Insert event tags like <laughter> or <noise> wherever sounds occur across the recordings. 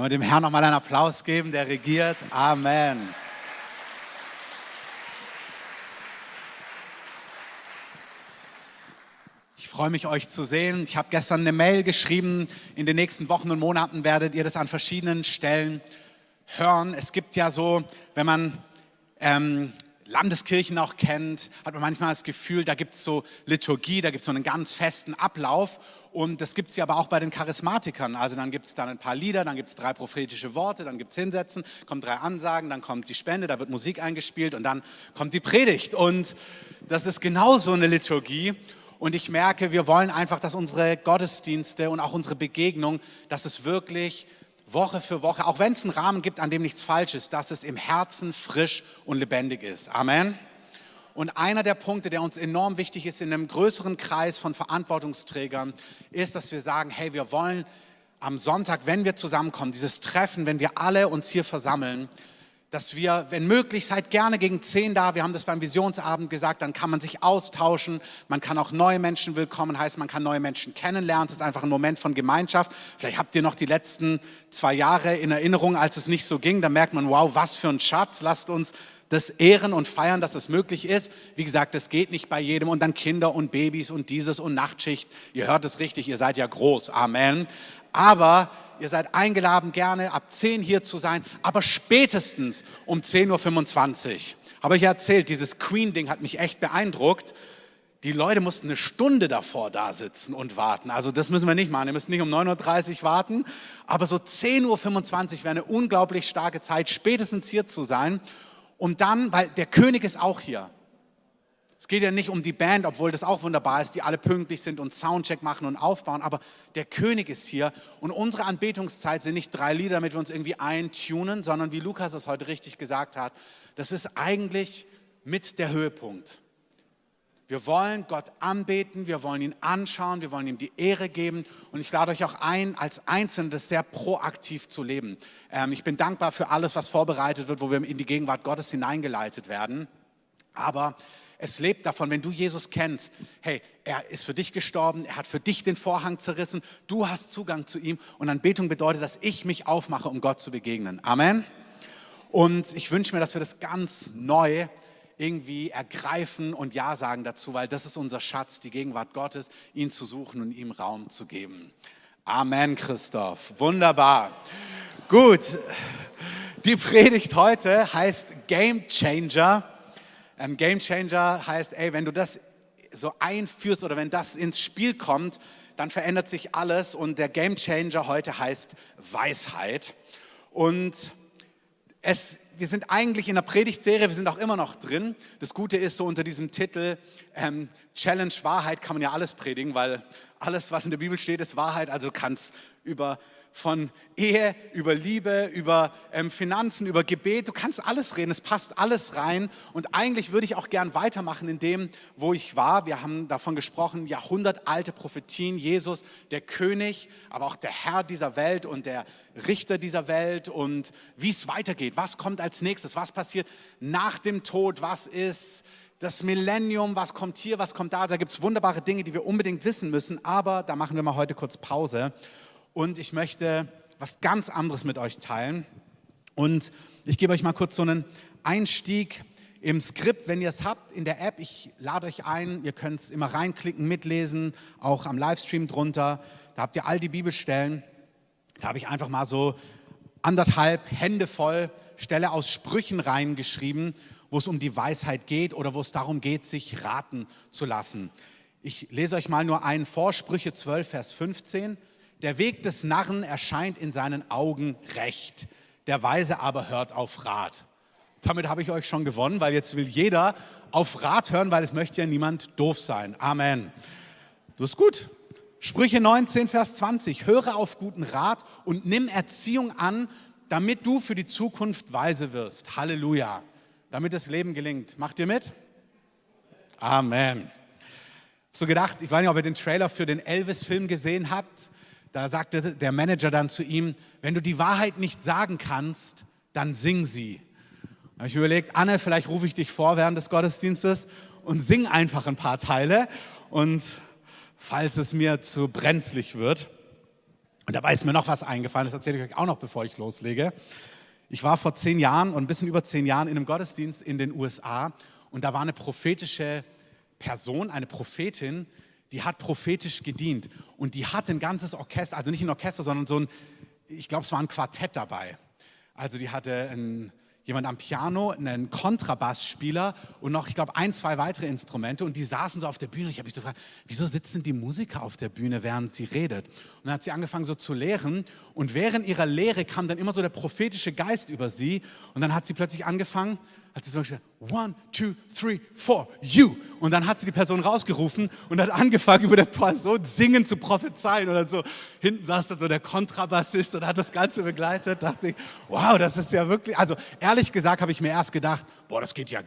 Wollen wir dem Herrn nochmal einen Applaus geben, der regiert? Amen. Ich freue mich, euch zu sehen. Ich habe gestern eine Mail geschrieben. In den nächsten Wochen und Monaten werdet ihr das an verschiedenen Stellen hören. Es gibt ja so, wenn man ähm, Landeskirchen auch kennt, hat man manchmal das Gefühl, da gibt es so Liturgie, da gibt es so einen ganz festen Ablauf. Und das gibt es ja aber auch bei den Charismatikern. Also dann gibt es dann ein paar Lieder, dann gibt es drei prophetische Worte, dann gibt es Hinsetzen, kommen drei Ansagen, dann kommt die Spende, da wird Musik eingespielt und dann kommt die Predigt. Und das ist genauso eine Liturgie. Und ich merke, wir wollen einfach, dass unsere Gottesdienste und auch unsere Begegnung, dass es wirklich Woche für Woche, auch wenn es einen Rahmen gibt, an dem nichts falsch ist, dass es im Herzen frisch und lebendig ist. Amen. Und einer der Punkte, der uns enorm wichtig ist in einem größeren Kreis von Verantwortungsträgern, ist, dass wir sagen, hey, wir wollen am Sonntag, wenn wir zusammenkommen, dieses Treffen, wenn wir alle uns hier versammeln, dass wir, wenn möglich, seid gerne gegen zehn da. Wir haben das beim Visionsabend gesagt, dann kann man sich austauschen. Man kann auch neue Menschen willkommen heißen, man kann neue Menschen kennenlernen. Es ist einfach ein Moment von Gemeinschaft. Vielleicht habt ihr noch die letzten zwei Jahre in Erinnerung, als es nicht so ging. Da merkt man, wow, was für ein Schatz. Lasst uns das ehren und feiern, dass es möglich ist. Wie gesagt, das geht nicht bei jedem. Und dann Kinder und Babys und dieses und Nachtschicht. Ihr hört es richtig, ihr seid ja groß. Amen. Aber Ihr seid eingeladen, gerne ab 10 hier zu sein, aber spätestens um 10.25 Uhr. Habe ich erzählt, dieses Queen-Ding hat mich echt beeindruckt. Die Leute mussten eine Stunde davor da sitzen und warten. Also das müssen wir nicht machen. Wir müssen nicht um 9.30 Uhr warten, aber so 10.25 Uhr wäre eine unglaublich starke Zeit, spätestens hier zu sein. Und dann, weil der König ist auch hier. Es geht ja nicht um die Band, obwohl das auch wunderbar ist, die alle pünktlich sind und Soundcheck machen und aufbauen, aber der König ist hier und unsere Anbetungszeit sind nicht drei Lieder, damit wir uns irgendwie eintunen, sondern wie Lukas es heute richtig gesagt hat, das ist eigentlich mit der Höhepunkt. Wir wollen Gott anbeten, wir wollen ihn anschauen, wir wollen ihm die Ehre geben und ich lade euch auch ein, als Einzelne das sehr proaktiv zu leben. Ähm, ich bin dankbar für alles, was vorbereitet wird, wo wir in die Gegenwart Gottes hineingeleitet werden. Aber es lebt davon, wenn du Jesus kennst, hey, er ist für dich gestorben, er hat für dich den Vorhang zerrissen, du hast Zugang zu ihm und Anbetung bedeutet, dass ich mich aufmache, um Gott zu begegnen. Amen. Und ich wünsche mir, dass wir das ganz neu irgendwie ergreifen und Ja sagen dazu, weil das ist unser Schatz, die Gegenwart Gottes, ihn zu suchen und ihm Raum zu geben. Amen, Christoph. Wunderbar. Gut. Die Predigt heute heißt Game Changer. Ähm, Game Changer heißt, ey, wenn du das so einführst oder wenn das ins Spiel kommt, dann verändert sich alles. Und der Game Changer heute heißt Weisheit. Und es, wir sind eigentlich in der Predigtserie, wir sind auch immer noch drin. Das Gute ist, so unter diesem Titel ähm, Challenge Wahrheit kann man ja alles predigen, weil alles, was in der Bibel steht, ist Wahrheit. Also du kannst über von Ehe, über Liebe, über ähm, Finanzen, über Gebet. Du kannst alles reden, es passt alles rein. Und eigentlich würde ich auch gern weitermachen in dem, wo ich war. Wir haben davon gesprochen, jahrhundertalte Prophetien, Jesus, der König, aber auch der Herr dieser Welt und der Richter dieser Welt und wie es weitergeht. Was kommt als nächstes? Was passiert nach dem Tod? Was ist das Millennium, was kommt hier, was kommt da. Da gibt es wunderbare Dinge, die wir unbedingt wissen müssen, aber da machen wir mal heute kurz Pause und ich möchte was ganz anderes mit euch teilen. Und ich gebe euch mal kurz so einen Einstieg im Skript, wenn ihr es habt, in der App. Ich lade euch ein, ihr könnt es immer reinklicken, mitlesen, auch am Livestream drunter. Da habt ihr all die Bibelstellen. Da habe ich einfach mal so anderthalb Hände voll Stelle aus Sprüchen reingeschrieben, wo es um die Weisheit geht oder wo es darum geht, sich raten zu lassen. Ich lese euch mal nur einen vor, Sprüche 12, Vers 15. Der Weg des Narren erscheint in seinen Augen recht, der Weise aber hört auf Rat. Damit habe ich euch schon gewonnen, weil jetzt will jeder auf Rat hören, weil es möchte ja niemand doof sein. Amen. Das ist gut. Sprüche 19, Vers 20. Höre auf guten Rat und nimm Erziehung an, damit du für die Zukunft weise wirst. Halleluja. Damit das Leben gelingt. Macht ihr mit? Amen. So gedacht, ich weiß nicht, ob ihr den Trailer für den Elvis-Film gesehen habt. Da sagte der Manager dann zu ihm, wenn du die Wahrheit nicht sagen kannst, dann sing sie. Da habe ich überlegt, Anne, vielleicht rufe ich dich vor während des Gottesdienstes und sing einfach ein paar Teile. Und falls es mir zu brenzlig wird. Und dabei ist mir noch was eingefallen, das erzähle ich euch auch noch, bevor ich loslege. Ich war vor zehn Jahren und ein bisschen über zehn Jahren in einem Gottesdienst in den USA und da war eine prophetische Person, eine Prophetin, die hat prophetisch gedient und die hat ein ganzes Orchester, also nicht ein Orchester, sondern so ein, ich glaube, es war ein Quartett dabei. Also die hatte ein jemand am Piano, einen Kontrabassspieler und noch, ich glaube, ein, zwei weitere Instrumente. Und die saßen so auf der Bühne. Ich habe mich so gefragt, wieso sitzen die Musiker auf der Bühne, während sie redet? Und dann hat sie angefangen so zu lehren. Und während ihrer Lehre kam dann immer so der prophetische Geist über sie. Und dann hat sie plötzlich angefangen, hat sie so gesagt, one, two, three, four, you. Und dann hat sie die Person rausgerufen und hat angefangen, über der Person singen zu prophezeien. Und so, hinten saß dann so der Kontrabassist und hat das Ganze begleitet. Da dachte ich, wow, das ist ja wirklich, also ehrlich gesagt habe ich mir erst gedacht, boah, das geht ja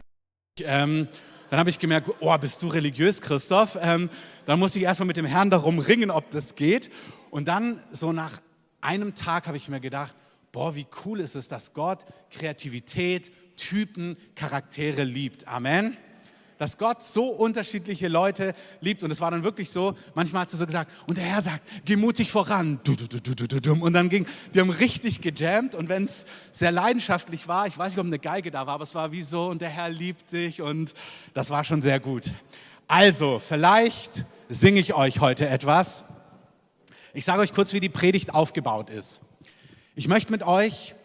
ähm, dann habe ich gemerkt, oh, bist du religiös, Christoph? Ähm, dann muss ich erstmal mit dem Herrn darum ringen, ob das geht. Und dann, so nach einem Tag, habe ich mir gedacht, boah, wie cool ist es, dass Gott Kreativität, Typen, Charaktere liebt. Amen. Dass Gott so unterschiedliche Leute liebt. Und es war dann wirklich so, manchmal hat sie so gesagt, und der Herr sagt, geh mutig voran. Und dann ging, die haben richtig gejammt. Und wenn es sehr leidenschaftlich war, ich weiß nicht, ob eine Geige da war, aber es war wie so, und der Herr liebt dich. Und das war schon sehr gut. Also, vielleicht singe ich euch heute etwas. Ich sage euch kurz, wie die Predigt aufgebaut ist. Ich möchte mit euch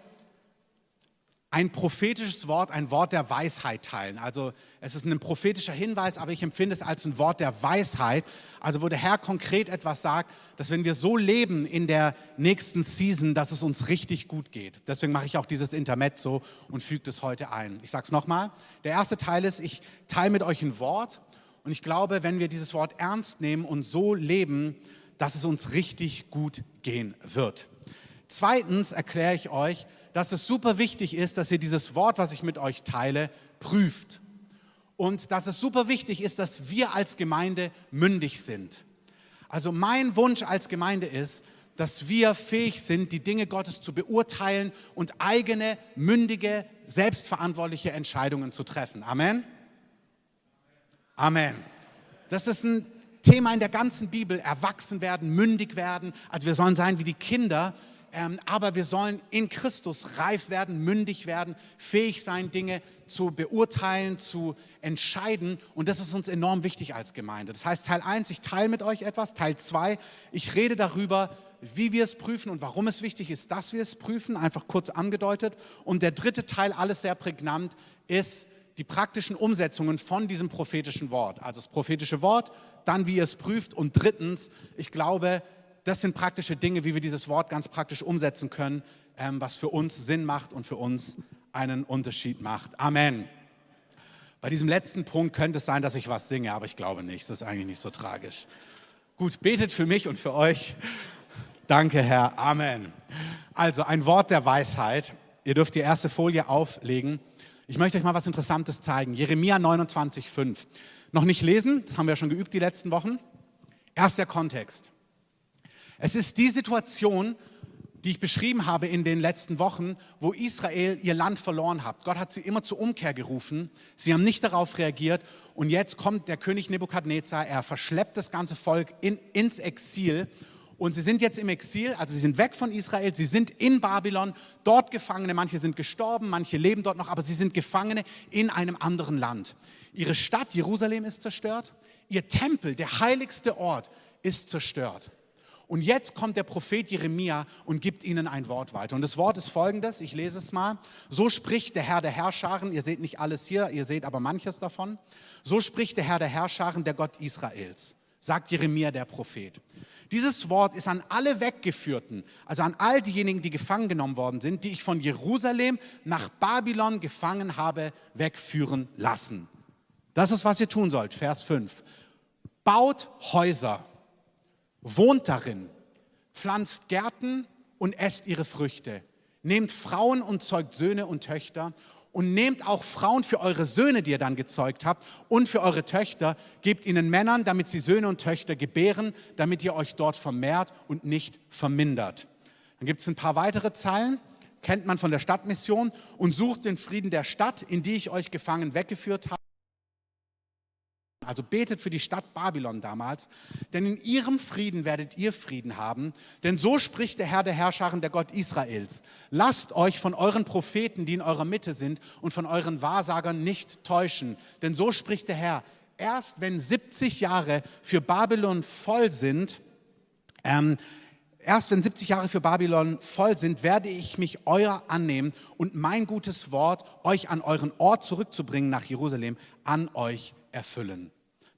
ein prophetisches Wort, ein Wort der Weisheit teilen. Also es ist ein prophetischer Hinweis, aber ich empfinde es als ein Wort der Weisheit. Also wo der Herr konkret etwas sagt, dass wenn wir so leben in der nächsten Season, dass es uns richtig gut geht. Deswegen mache ich auch dieses Intermezzo und füge das heute ein. Ich sage es nochmal. Der erste Teil ist, ich teile mit euch ein Wort und ich glaube, wenn wir dieses Wort ernst nehmen und so leben, dass es uns richtig gut gehen wird. Zweitens erkläre ich euch, dass es super wichtig ist, dass ihr dieses Wort, was ich mit euch teile, prüft. Und dass es super wichtig ist, dass wir als Gemeinde mündig sind. Also mein Wunsch als Gemeinde ist, dass wir fähig sind, die Dinge Gottes zu beurteilen und eigene, mündige, selbstverantwortliche Entscheidungen zu treffen. Amen. Amen. Das ist ein Thema in der ganzen Bibel. Erwachsen werden, mündig werden. Also wir sollen sein wie die Kinder, aber wir sollen in Christus reif werden, mündig werden, fähig sein, Dinge zu beurteilen, zu entscheiden. Und das ist uns enorm wichtig als Gemeinde. Das heißt, Teil 1, ich teile mit euch etwas. Teil 2, ich rede darüber, wie wir es prüfen und warum es wichtig ist, dass wir es prüfen, einfach kurz angedeutet. Und der dritte Teil, alles sehr prägnant, ist die praktischen Umsetzungen von diesem prophetischen Wort. Also das prophetische Wort, dann wie ihr es prüft und drittens, ich glaube, das sind praktische Dinge, wie wir dieses Wort ganz praktisch umsetzen können, ähm, was für uns Sinn macht und für uns einen Unterschied macht. Amen. Bei diesem letzten Punkt könnte es sein, dass ich was singe, aber ich glaube nicht. Das ist eigentlich nicht so tragisch. Gut, betet für mich und für euch. Danke, Herr. Amen. Also ein Wort der Weisheit. Ihr dürft die erste Folie auflegen. Ich möchte euch mal was Interessantes zeigen. Jeremia 29,5. Noch nicht lesen, das haben wir ja schon geübt die letzten Wochen. Erst der Kontext. Es ist die Situation, die ich beschrieben habe in den letzten Wochen, wo Israel ihr Land verloren hat. Gott hat sie immer zur Umkehr gerufen. Sie haben nicht darauf reagiert. Und jetzt kommt der König Nebukadnezar. Er verschleppt das ganze Volk in, ins Exil. Und sie sind jetzt im Exil, also sie sind weg von Israel, sie sind in Babylon, dort Gefangene. Manche sind gestorben, manche leben dort noch, aber sie sind Gefangene in einem anderen Land. Ihre Stadt Jerusalem ist zerstört. Ihr Tempel, der heiligste Ort, ist zerstört. Und jetzt kommt der Prophet Jeremia und gibt ihnen ein Wort weiter. Und das Wort ist folgendes, ich lese es mal. So spricht der Herr der Herrscharen, ihr seht nicht alles hier, ihr seht aber manches davon. So spricht der Herr der Herrscharen, der Gott Israels, sagt Jeremia der Prophet. Dieses Wort ist an alle Weggeführten, also an all diejenigen, die gefangen genommen worden sind, die ich von Jerusalem nach Babylon gefangen habe, wegführen lassen. Das ist, was ihr tun sollt. Vers 5. Baut Häuser wohnt darin, pflanzt Gärten und esst ihre Früchte. Nehmt Frauen und zeugt Söhne und Töchter und nehmt auch Frauen für eure Söhne, die ihr dann gezeugt habt, und für eure Töchter, gebt ihnen Männern, damit sie Söhne und Töchter gebären, damit ihr euch dort vermehrt und nicht vermindert. Dann gibt es ein paar weitere Zeilen, kennt man von der Stadtmission, und sucht den Frieden der Stadt, in die ich euch gefangen weggeführt habe also betet für die Stadt Babylon damals, denn in ihrem Frieden werdet ihr Frieden haben, denn so spricht der Herr der Herrscharen, der Gott Israels. Lasst euch von euren Propheten, die in eurer Mitte sind, und von euren Wahrsagern nicht täuschen, denn so spricht der Herr. Erst wenn 70 Jahre für Babylon voll sind, ähm, Erst wenn 70 Jahre für Babylon voll sind, werde ich mich euer annehmen und mein gutes Wort, euch an euren Ort zurückzubringen nach Jerusalem, an euch erfüllen.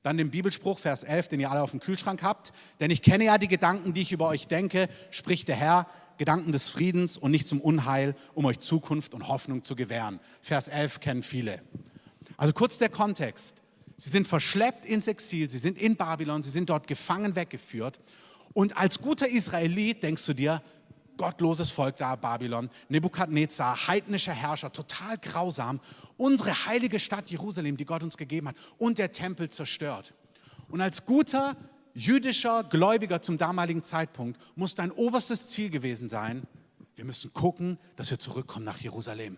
Dann den Bibelspruch, Vers 11, den ihr alle auf dem Kühlschrank habt. Denn ich kenne ja die Gedanken, die ich über euch denke, spricht der Herr, Gedanken des Friedens und nicht zum Unheil, um euch Zukunft und Hoffnung zu gewähren. Vers 11 kennen viele. Also kurz der Kontext. Sie sind verschleppt ins Exil, sie sind in Babylon, sie sind dort gefangen weggeführt und als guter Israelit denkst du dir, gottloses Volk da, Babylon, Nebukadnezar, heidnischer Herrscher, total grausam, unsere heilige Stadt Jerusalem, die Gott uns gegeben hat, und der Tempel zerstört. Und als guter jüdischer Gläubiger zum damaligen Zeitpunkt muss dein oberstes Ziel gewesen sein, wir müssen gucken, dass wir zurückkommen nach Jerusalem.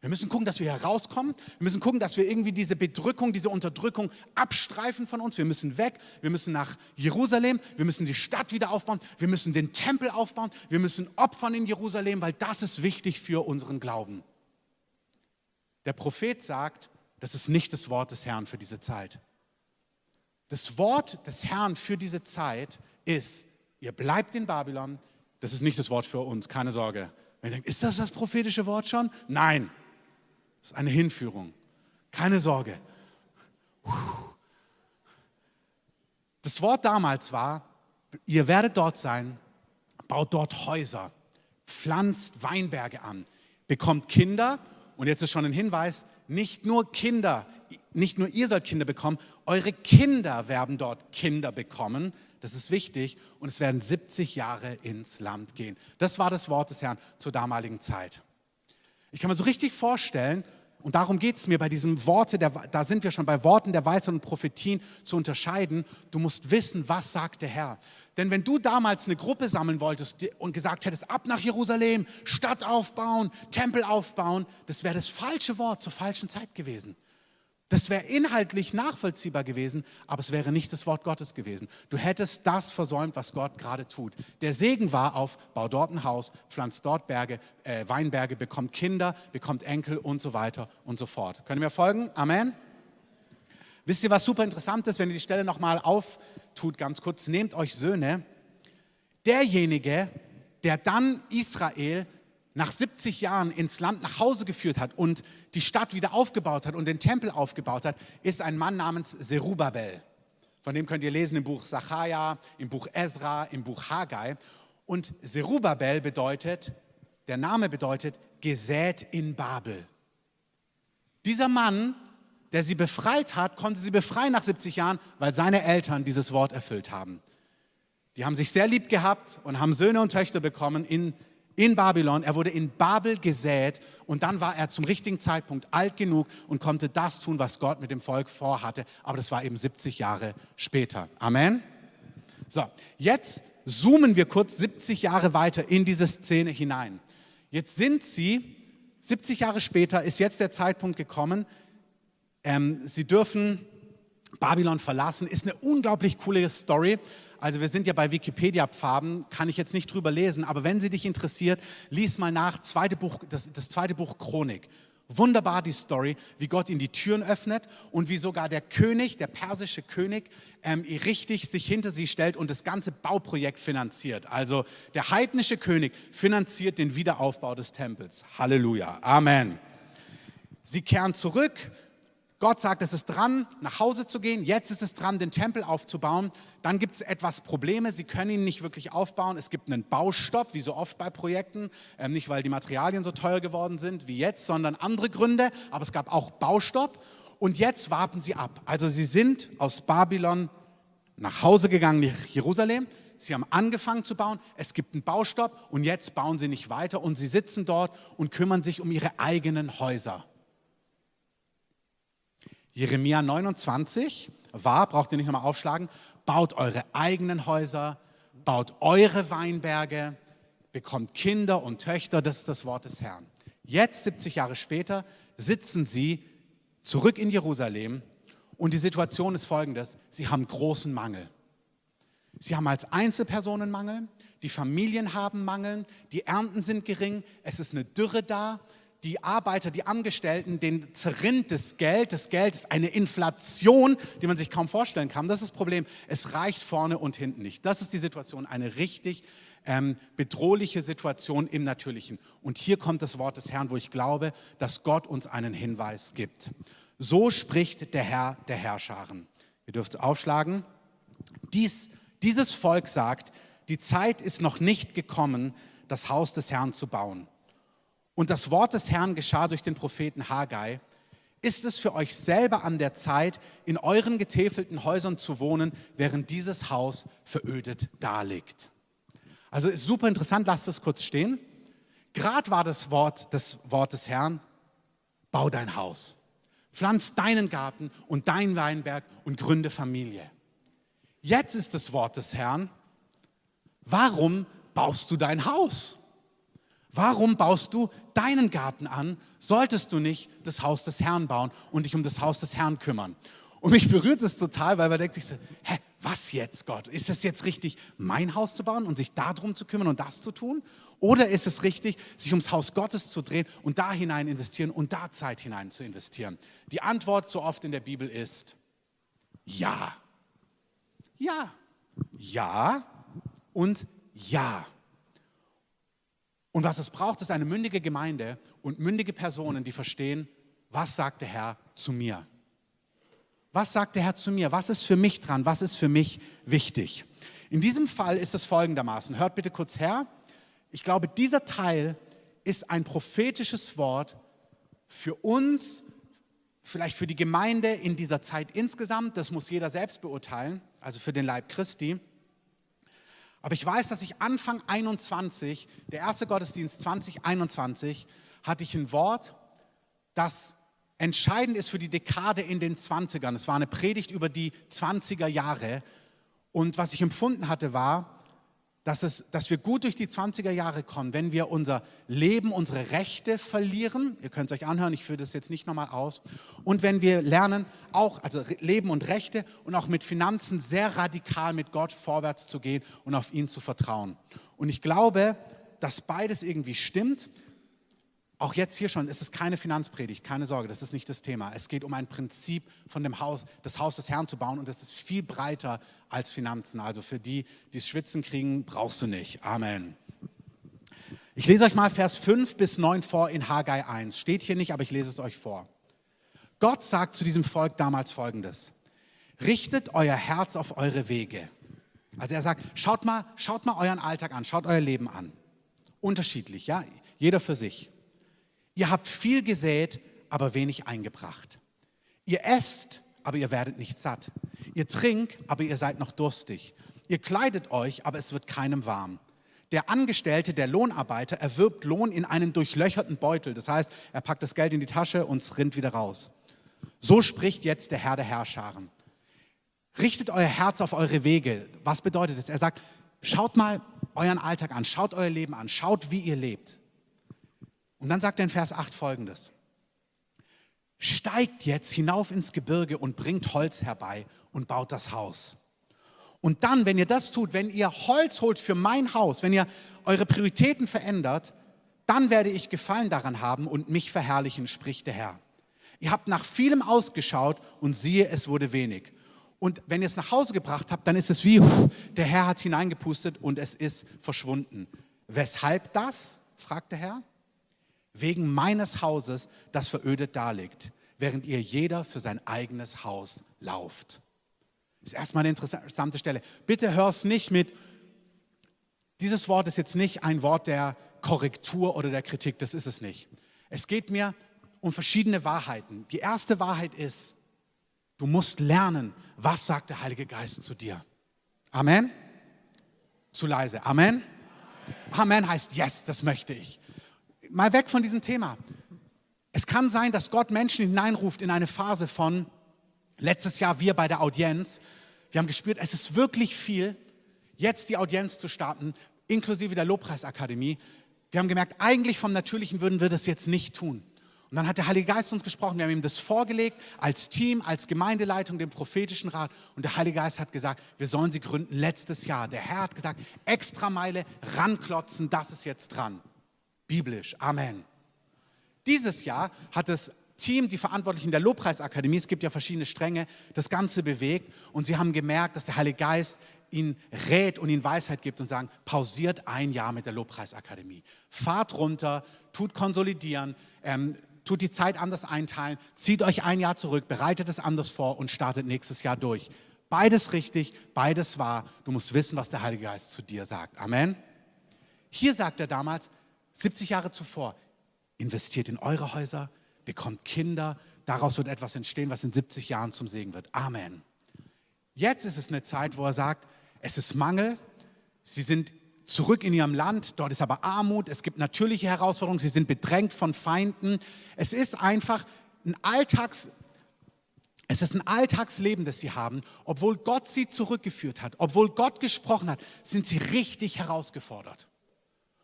Wir müssen gucken, dass wir herauskommen. Wir müssen gucken, dass wir irgendwie diese Bedrückung, diese Unterdrückung abstreifen von uns. Wir müssen weg. Wir müssen nach Jerusalem. Wir müssen die Stadt wieder aufbauen. Wir müssen den Tempel aufbauen. Wir müssen opfern in Jerusalem, weil das ist wichtig für unseren Glauben. Der Prophet sagt, das ist nicht das Wort des Herrn für diese Zeit. Das Wort des Herrn für diese Zeit ist, ihr bleibt in Babylon. Das ist nicht das Wort für uns, keine Sorge. Wenn ihr denkt, ist das das prophetische Wort schon? Nein, das ist eine Hinführung. Keine Sorge. Das Wort damals war, ihr werdet dort sein, baut dort Häuser, pflanzt Weinberge an, bekommt Kinder. Und jetzt ist schon ein Hinweis, nicht nur Kinder, nicht nur ihr sollt Kinder bekommen, eure Kinder werden dort Kinder bekommen. Das ist wichtig. Und es werden 70 Jahre ins Land gehen. Das war das Wort des Herrn zur damaligen Zeit. Ich kann mir so richtig vorstellen, und darum geht es mir bei diesem Worte, da sind wir schon bei Worten der Weisheit und Prophetien zu unterscheiden. Du musst wissen, was sagt der Herr. Denn wenn du damals eine Gruppe sammeln wolltest und gesagt hättest, ab nach Jerusalem, Stadt aufbauen, Tempel aufbauen, das wäre das falsche Wort zur falschen Zeit gewesen. Das wäre inhaltlich nachvollziehbar gewesen, aber es wäre nicht das Wort Gottes gewesen. Du hättest das versäumt, was Gott gerade tut. Der Segen war auf, bau dort ein Haus, pflanzt dort Berge, äh, Weinberge, bekommt Kinder, bekommt Enkel und so weiter und so fort. Können wir folgen? Amen. Wisst ihr, was super interessant ist, wenn ihr die Stelle nochmal auftut, ganz kurz, nehmt euch Söhne. Derjenige, der dann Israel nach 70 Jahren ins Land nach Hause geführt hat und die Stadt wieder aufgebaut hat und den Tempel aufgebaut hat, ist ein Mann namens Serubabel. Von dem könnt ihr lesen im Buch Sacharja, im Buch Ezra, im Buch Haggai. Und Serubabel bedeutet, der Name bedeutet gesät in Babel. Dieser Mann, der sie befreit hat, konnte sie befreien nach 70 Jahren, weil seine Eltern dieses Wort erfüllt haben. Die haben sich sehr lieb gehabt und haben Söhne und Töchter bekommen in in Babylon. Er wurde in Babel gesät und dann war er zum richtigen Zeitpunkt alt genug und konnte das tun, was Gott mit dem Volk vorhatte. Aber das war eben 70 Jahre später. Amen. So, jetzt zoomen wir kurz 70 Jahre weiter in diese Szene hinein. Jetzt sind sie, 70 Jahre später ist jetzt der Zeitpunkt gekommen, ähm, sie dürfen Babylon verlassen. Ist eine unglaublich coole Story. Also wir sind ja bei Wikipedia-Pfaden, kann ich jetzt nicht drüber lesen, aber wenn sie dich interessiert, lies mal nach, zweite Buch, das, das zweite Buch Chronik. Wunderbar die Story, wie Gott ihnen die Türen öffnet und wie sogar der König, der persische König, ähm, richtig sich hinter sie stellt und das ganze Bauprojekt finanziert. Also der heidnische König finanziert den Wiederaufbau des Tempels. Halleluja. Amen. Sie kehren zurück, Gott sagt, es ist dran, nach Hause zu gehen. Jetzt ist es dran, den Tempel aufzubauen. Dann gibt es etwas Probleme. Sie können ihn nicht wirklich aufbauen. Es gibt einen Baustopp, wie so oft bei Projekten. Ähm, nicht, weil die Materialien so teuer geworden sind wie jetzt, sondern andere Gründe. Aber es gab auch Baustopp. Und jetzt warten sie ab. Also sie sind aus Babylon nach Hause gegangen, nach Jerusalem. Sie haben angefangen zu bauen. Es gibt einen Baustopp. Und jetzt bauen sie nicht weiter. Und sie sitzen dort und kümmern sich um ihre eigenen Häuser. Jeremia 29 war, braucht ihr nicht nochmal aufschlagen, baut eure eigenen Häuser, baut eure Weinberge, bekommt Kinder und Töchter, das ist das Wort des Herrn. Jetzt, 70 Jahre später, sitzen sie zurück in Jerusalem Und die Situation ist folgendes, sie haben großen Mangel. Sie haben als Einzelpersonen Mangel, die Familien haben Mangel, die Ernten sind gering, es ist eine Dürre da, die Arbeiter, die Angestellten, den zerrinnt das Geld. Das Geld ist eine Inflation, die man sich kaum vorstellen kann. Das ist das Problem. Es reicht vorne und hinten nicht. Das ist die Situation, eine richtig ähm, bedrohliche Situation im Natürlichen. Und hier kommt das Wort des Herrn, wo ich glaube, dass Gott uns einen Hinweis gibt. So spricht der Herr der Herrscharen. Ihr dürft aufschlagen. Dies, dieses Volk sagt, die Zeit ist noch nicht gekommen, das Haus des Herrn zu bauen. Und das Wort des Herrn geschah durch den Propheten Haggai. Ist es für euch selber an der Zeit, in euren getäfelten Häusern zu wohnen, während dieses Haus verödet daliegt? Also ist super interessant, lasst es kurz stehen. Gerade war das Wort des Wort des Herrn, bau dein Haus, pflanz deinen Garten und dein Weinberg und gründe Familie. Jetzt ist das Wort des Herrn, Warum baust du dein Haus? Warum baust du deinen Garten an? Solltest du nicht das Haus des Herrn bauen und dich um das Haus des Herrn kümmern? Und mich berührt es total, weil man denkt sich so, hä, was jetzt, Gott? Ist es jetzt richtig, mein Haus zu bauen und sich darum zu kümmern und das zu tun? Oder ist es richtig, sich ums Haus Gottes zu drehen und da hinein investieren und da Zeit hinein zu investieren? Die Antwort so oft in der Bibel ist ja. Ja. Ja und Ja. Und was es braucht, ist eine mündige Gemeinde und mündige Personen, die verstehen, was sagt der Herr zu mir? Was sagt der Herr zu mir? Was ist für mich dran? Was ist für mich wichtig? In diesem Fall ist es folgendermaßen. Hört bitte kurz her. Ich glaube, dieser Teil ist ein prophetisches Wort für uns, vielleicht für die Gemeinde in dieser Zeit insgesamt. Das muss jeder selbst beurteilen, also für den Leib Christi. Aber ich weiß, dass ich Anfang 21, der erste Gottesdienst 2021, hatte ich ein Wort, das entscheidend ist für die Dekade in den 20ern. Es war eine Predigt über die 20er Jahre. Und was ich empfunden hatte, war, dass, es, dass wir gut durch die 20er Jahre kommen, wenn wir unser Leben, unsere Rechte verlieren. Ihr könnt es euch anhören, ich führe das jetzt nicht nochmal aus. Und wenn wir lernen, auch, also Leben und Rechte und auch mit Finanzen sehr radikal mit Gott vorwärts zu gehen und auf ihn zu vertrauen. Und ich glaube, dass beides irgendwie stimmt, auch jetzt hier schon ist es keine Finanzpredigt, keine Sorge, das ist nicht das Thema. Es geht um ein Prinzip von dem Haus, das Haus des Herrn zu bauen und das ist viel breiter als Finanzen. Also für die, die es schwitzen kriegen, brauchst du nicht. Amen. Ich lese euch mal Vers 5 bis 9 vor in Haggai 1. Steht hier nicht, aber ich lese es euch vor. Gott sagt zu diesem Volk damals folgendes: Richtet euer Herz auf eure Wege. Also er sagt, schaut mal, schaut mal euren Alltag an, schaut euer Leben an. Unterschiedlich, ja, jeder für sich. Ihr habt viel gesät, aber wenig eingebracht. Ihr esst, aber ihr werdet nicht satt. Ihr trinkt, aber ihr seid noch durstig. Ihr kleidet euch, aber es wird keinem warm. Der Angestellte, der Lohnarbeiter, erwirbt Lohn in einen durchlöcherten Beutel. Das heißt, er packt das Geld in die Tasche und es rinnt wieder raus. So spricht jetzt der Herr der Herrscharen. Richtet euer Herz auf eure Wege. Was bedeutet das? Er sagt, schaut mal euren Alltag an, schaut euer Leben an, schaut, wie ihr lebt. Und dann sagt er in Vers 8 folgendes. Steigt jetzt hinauf ins Gebirge und bringt Holz herbei und baut das Haus. Und dann, wenn ihr das tut, wenn ihr Holz holt für mein Haus, wenn ihr eure Prioritäten verändert, dann werde ich Gefallen daran haben und mich verherrlichen, spricht der Herr. Ihr habt nach vielem ausgeschaut und siehe, es wurde wenig. Und wenn ihr es nach Hause gebracht habt, dann ist es wie, der Herr hat hineingepustet und es ist verschwunden. Weshalb das? fragt der Herr wegen meines Hauses, das verödet daliegt, während ihr jeder für sein eigenes Haus lauft. Das ist erstmal eine interessante Stelle. Bitte hör es nicht mit, dieses Wort ist jetzt nicht ein Wort der Korrektur oder der Kritik, das ist es nicht. Es geht mir um verschiedene Wahrheiten. Die erste Wahrheit ist, du musst lernen, was sagt der Heilige Geist zu dir. Amen? Zu leise. Amen? Amen heißt, yes, das möchte ich mal weg von diesem Thema. Es kann sein, dass Gott Menschen hineinruft in eine Phase von, letztes Jahr wir bei der Audienz, wir haben gespürt, es ist wirklich viel, jetzt die Audienz zu starten, inklusive der Lobpreisakademie. Wir haben gemerkt, eigentlich vom Natürlichen würden wir das jetzt nicht tun. Und dann hat der Heilige Geist uns gesprochen, wir haben ihm das vorgelegt, als Team, als Gemeindeleitung, dem prophetischen Rat. Und der Heilige Geist hat gesagt, wir sollen sie gründen letztes Jahr. Der Herr hat gesagt, Extrameile, ranklotzen, das ist jetzt dran. Biblisch, Amen. Dieses Jahr hat das Team, die Verantwortlichen der Lobpreisakademie, es gibt ja verschiedene Stränge, das Ganze bewegt und sie haben gemerkt, dass der Heilige Geist ihnen rät und ihnen Weisheit gibt und sagen, pausiert ein Jahr mit der Lobpreisakademie. Fahrt runter, tut konsolidieren, ähm, tut die Zeit anders einteilen, zieht euch ein Jahr zurück, bereitet es anders vor und startet nächstes Jahr durch. Beides richtig, beides wahr. Du musst wissen, was der Heilige Geist zu dir sagt. Amen. Hier sagt er damals, 70 Jahre zuvor, investiert in eure Häuser, bekommt Kinder, daraus wird etwas entstehen, was in 70 Jahren zum Segen wird. Amen. Jetzt ist es eine Zeit, wo er sagt, es ist Mangel, sie sind zurück in ihrem Land, dort ist aber Armut, es gibt natürliche Herausforderungen, sie sind bedrängt von Feinden. Es ist einfach ein Alltags es ist ein Alltagsleben, das sie haben. Obwohl Gott sie zurückgeführt hat, obwohl Gott gesprochen hat, sind sie richtig herausgefordert.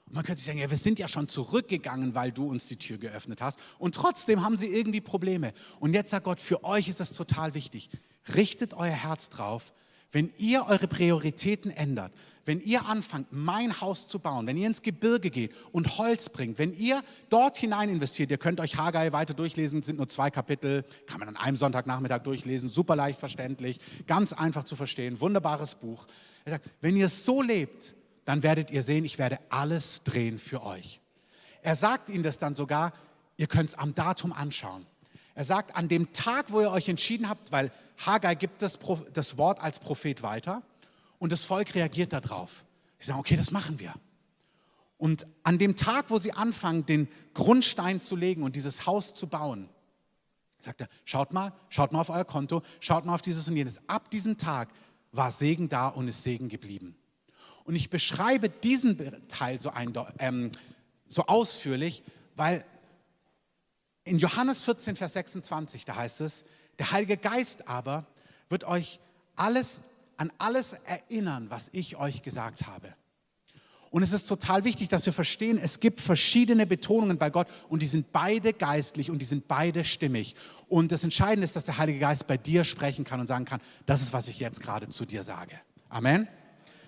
Und man könnte sich sagen, ja, wir sind ja schon zurückgegangen, weil du uns die Tür geöffnet hast. Und trotzdem haben sie irgendwie Probleme. Und jetzt sagt Gott, für euch ist es total wichtig. Richtet euer Herz drauf, wenn ihr eure Prioritäten ändert, wenn ihr anfangt, mein Haus zu bauen, wenn ihr ins Gebirge geht und Holz bringt, wenn ihr dort hinein investiert, ihr könnt euch Haggai weiter durchlesen, sind nur zwei Kapitel, kann man an einem Sonntagnachmittag durchlesen, super leicht verständlich, ganz einfach zu verstehen, wunderbares Buch. Er sagt, wenn ihr so lebt, dann werdet ihr sehen, ich werde alles drehen für euch. Er sagt ihnen das dann sogar, ihr könnt es am Datum anschauen. Er sagt, an dem Tag, wo ihr euch entschieden habt, weil Haggai gibt das, das Wort als Prophet weiter und das Volk reagiert darauf. Sie sagen, okay, das machen wir. Und an dem Tag, wo sie anfangen, den Grundstein zu legen und dieses Haus zu bauen, sagt er, schaut mal, schaut mal auf euer Konto, schaut mal auf dieses und jenes. Ab diesem Tag war Segen da und ist Segen geblieben. Und ich beschreibe diesen Teil so, ähm, so ausführlich, weil in Johannes 14, Vers 26, da heißt es, der Heilige Geist aber wird euch alles an alles erinnern, was ich euch gesagt habe. Und es ist total wichtig, dass wir verstehen, es gibt verschiedene Betonungen bei Gott und die sind beide geistlich und die sind beide stimmig. Und das Entscheidende ist, dass der Heilige Geist bei dir sprechen kann und sagen kann, das ist, was ich jetzt gerade zu dir sage. Amen.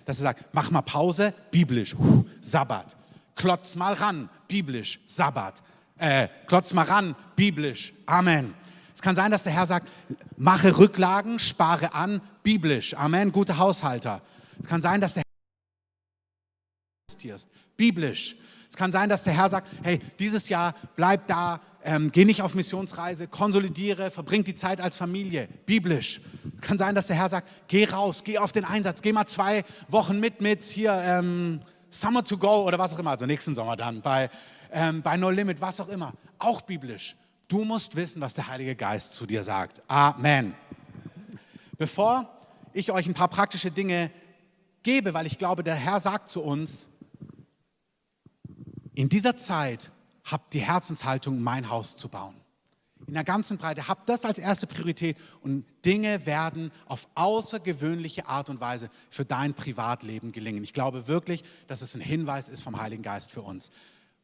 Dass er sagt, mach mal Pause, biblisch, Sabbat. Klotz mal ran, biblisch, Sabbat äh, klotz mal ran, biblisch. Amen. Es kann sein, dass der Herr sagt, mache Rücklagen, spare an, biblisch. Amen. Gute Haushalter. Es kann sein, dass der investierst, biblisch. Es kann sein, dass der Herr sagt, hey, dieses Jahr bleib da, ähm, geh nicht auf Missionsreise, konsolidiere, verbring die Zeit als Familie, biblisch. Es kann sein, dass der Herr sagt, geh raus, geh auf den Einsatz, geh mal zwei Wochen mit, mit hier ähm, Summer to go oder was auch immer, also nächsten Sommer dann bei ähm, bei No Limit, was auch immer. Auch biblisch. Du musst wissen, was der Heilige Geist zu dir sagt. Amen. Bevor ich euch ein paar praktische Dinge gebe, weil ich glaube, der Herr sagt zu uns, in dieser Zeit habt die Herzenshaltung, mein Haus zu bauen. In der ganzen Breite. Habt das als erste Priorität und Dinge werden auf außergewöhnliche Art und Weise für dein Privatleben gelingen. Ich glaube wirklich, dass es ein Hinweis ist vom Heiligen Geist für uns.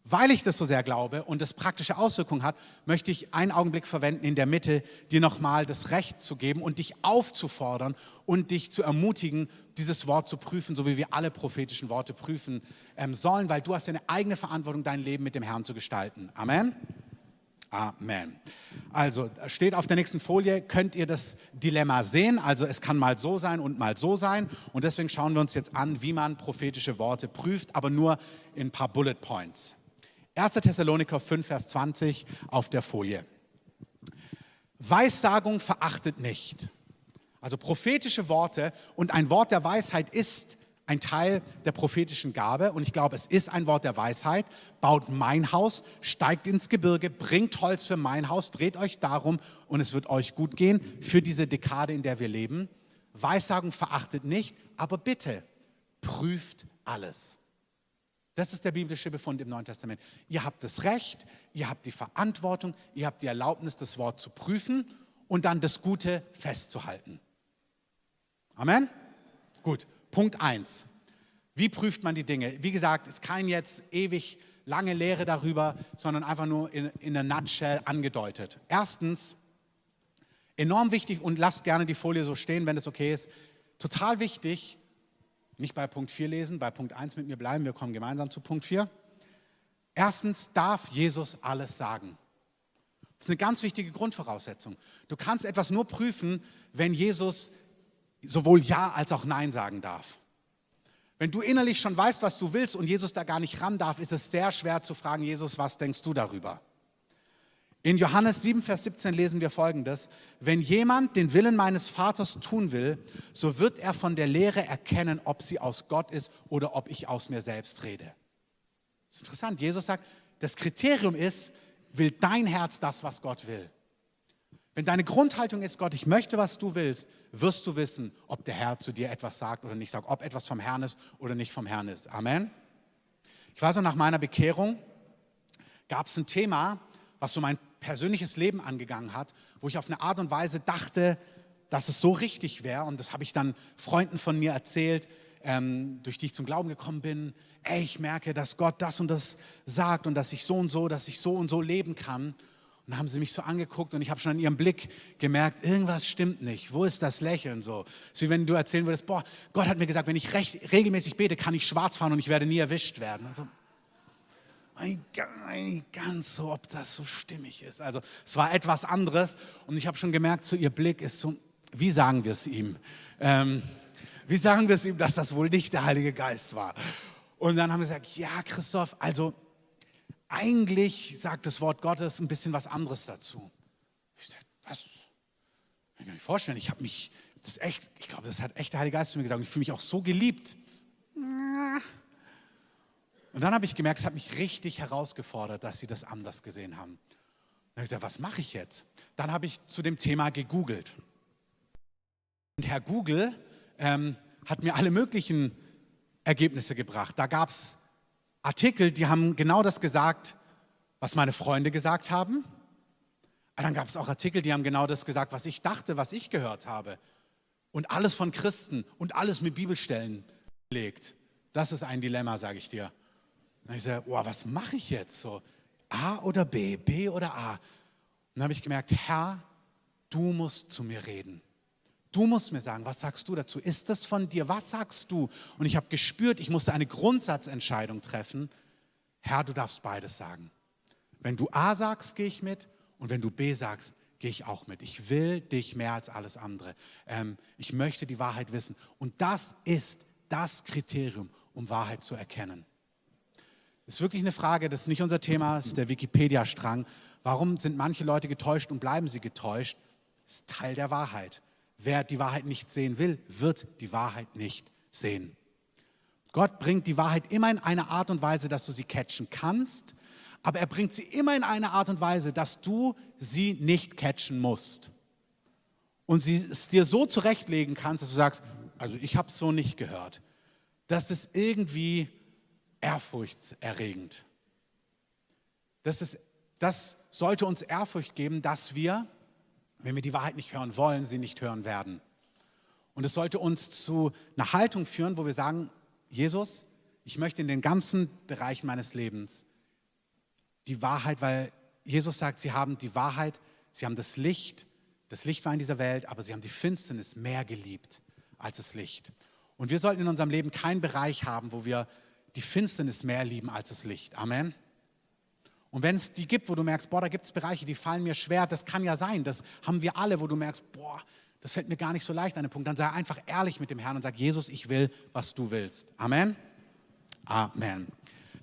Weil ich das so sehr glaube und das praktische Auswirkungen hat, möchte ich einen Augenblick verwenden in der Mitte, dir nochmal das Recht zu geben und dich aufzufordern und dich zu ermutigen, dieses Wort zu prüfen, so wie wir alle prophetischen Worte prüfen ähm, sollen, weil du hast eine eigene Verantwortung, dein Leben mit dem Herrn zu gestalten. Amen. Amen. Also steht auf der nächsten Folie, könnt ihr das Dilemma sehen. Also es kann mal so sein und mal so sein. Und deswegen schauen wir uns jetzt an, wie man prophetische Worte prüft, aber nur in ein paar Bullet Points. 1. Thessaloniker 5, Vers 20 auf der Folie. Weissagung verachtet nicht. Also prophetische Worte und ein Wort der Weisheit ist ein Teil der prophetischen Gabe und ich glaube, es ist ein Wort der Weisheit. Baut mein Haus, steigt ins Gebirge, bringt Holz für mein Haus, dreht euch darum und es wird euch gut gehen für diese Dekade, in der wir leben. Weissagung verachtet nicht, aber bitte prüft alles. Das ist der biblische Befund im Neuen Testament. Ihr habt das Recht, ihr habt die Verantwortung, ihr habt die Erlaubnis, das Wort zu prüfen und dann das Gute festzuhalten. Amen? Gut, Punkt 1. Wie prüft man die Dinge? Wie gesagt, es ist kein jetzt ewig lange Lehre darüber, sondern einfach nur in, in a nutshell angedeutet. Erstens, enorm wichtig und lasst gerne die Folie so stehen, wenn es okay ist. Total wichtig, nicht bei Punkt 4 lesen, bei Punkt 1 mit mir bleiben, wir kommen gemeinsam zu Punkt 4. Erstens darf Jesus alles sagen. Das ist eine ganz wichtige Grundvoraussetzung. Du kannst etwas nur prüfen, wenn Jesus sowohl Ja als auch Nein sagen darf. Wenn du innerlich schon weißt, was du willst und Jesus da gar nicht ran darf, ist es sehr schwer zu fragen, Jesus, was denkst du darüber? In Johannes 7, Vers 17 lesen wir folgendes, wenn jemand den Willen meines Vaters tun will, so wird er von der Lehre erkennen, ob sie aus Gott ist oder ob ich aus mir selbst rede. Das ist interessant, Jesus sagt, das Kriterium ist, will dein Herz das, was Gott will. Wenn deine Grundhaltung ist, Gott, ich möchte, was du willst, wirst du wissen, ob der Herr zu dir etwas sagt oder nicht sagt, ob etwas vom Herrn ist oder nicht vom Herrn ist. Amen. Ich weiß noch, nach meiner Bekehrung gab es ein Thema, was so mein persönliches Leben angegangen hat, wo ich auf eine Art und Weise dachte, dass es so richtig wäre. Und das habe ich dann Freunden von mir erzählt, ähm, durch die ich zum Glauben gekommen bin. Ey, ich merke, dass Gott das und das sagt und dass ich so und so, dass ich so und so leben kann. Und dann haben sie mich so angeguckt und ich habe schon an ihrem Blick gemerkt, irgendwas stimmt nicht. Wo ist das Lächeln so? Ist wie wenn du erzählen würdest, boah, Gott hat mir gesagt, wenn ich recht, regelmäßig bete, kann ich schwarz fahren und ich werde nie erwischt werden. Also, ganz so, ob das so stimmig ist. Also es war etwas anderes und ich habe schon gemerkt, so ihr Blick ist so, wie sagen wir es ihm? Ähm, wie sagen wir es ihm, dass das wohl nicht der Heilige Geist war? Und dann haben wir gesagt, ja Christoph, also eigentlich sagt das Wort Gottes ein bisschen was anderes dazu. Ich sage, was? Ich kann mir nicht vorstellen, ich habe mich, das echt, ich glaube, das hat echt der Heilige Geist zu mir gesagt ich fühle mich auch so geliebt. Und dann habe ich gemerkt, es hat mich richtig herausgefordert, dass sie das anders gesehen haben. Dann habe ich gesagt, was mache ich jetzt? Dann habe ich zu dem Thema gegoogelt. Und Herr Google ähm, hat mir alle möglichen Ergebnisse gebracht. Da gab es Artikel, die haben genau das gesagt, was meine Freunde gesagt haben. Aber dann gab es auch Artikel, die haben genau das gesagt, was ich dachte, was ich gehört habe. Und alles von Christen und alles mit Bibelstellen belegt. Das ist ein Dilemma, sage ich dir. Und ich sage, oh, was mache ich jetzt so? A oder B, B oder A? Und dann habe ich gemerkt, Herr, du musst zu mir reden. Du musst mir sagen, was sagst du dazu? Ist das von dir? Was sagst du? Und ich habe gespürt, ich musste eine Grundsatzentscheidung treffen. Herr, du darfst beides sagen. Wenn du A sagst, gehe ich mit. Und wenn du B sagst, gehe ich auch mit. Ich will dich mehr als alles andere. Ähm, ich möchte die Wahrheit wissen. Und das ist das Kriterium, um Wahrheit zu erkennen. Ist wirklich eine Frage, das ist nicht unser Thema, ist der Wikipedia-Strang. Warum sind manche Leute getäuscht und bleiben sie getäuscht? Ist Teil der Wahrheit. Wer die Wahrheit nicht sehen will, wird die Wahrheit nicht sehen. Gott bringt die Wahrheit immer in eine Art und Weise, dass du sie catchen kannst, aber er bringt sie immer in eine Art und Weise, dass du sie nicht catchen musst. Und sie es dir so zurechtlegen kannst, dass du sagst, also ich habe es so nicht gehört. Das ist irgendwie ehrfurchtserregend. Das, ist, das sollte uns Ehrfurcht geben, dass wir, wenn wir die Wahrheit nicht hören wollen, sie nicht hören werden. Und es sollte uns zu einer Haltung führen, wo wir sagen, Jesus, ich möchte in den ganzen Bereichen meines Lebens die Wahrheit, weil Jesus sagt, sie haben die Wahrheit, sie haben das Licht, das Licht war in dieser Welt, aber sie haben die Finsternis mehr geliebt als das Licht. Und wir sollten in unserem Leben keinen Bereich haben, wo wir die Finsternis mehr lieben als das Licht. Amen. Und wenn es die gibt, wo du merkst, boah, da gibt es Bereiche, die fallen mir schwer, das kann ja sein, das haben wir alle, wo du merkst, boah, das fällt mir gar nicht so leicht an den Punkt, dann sei einfach ehrlich mit dem Herrn und sag, Jesus, ich will, was du willst. Amen. Amen.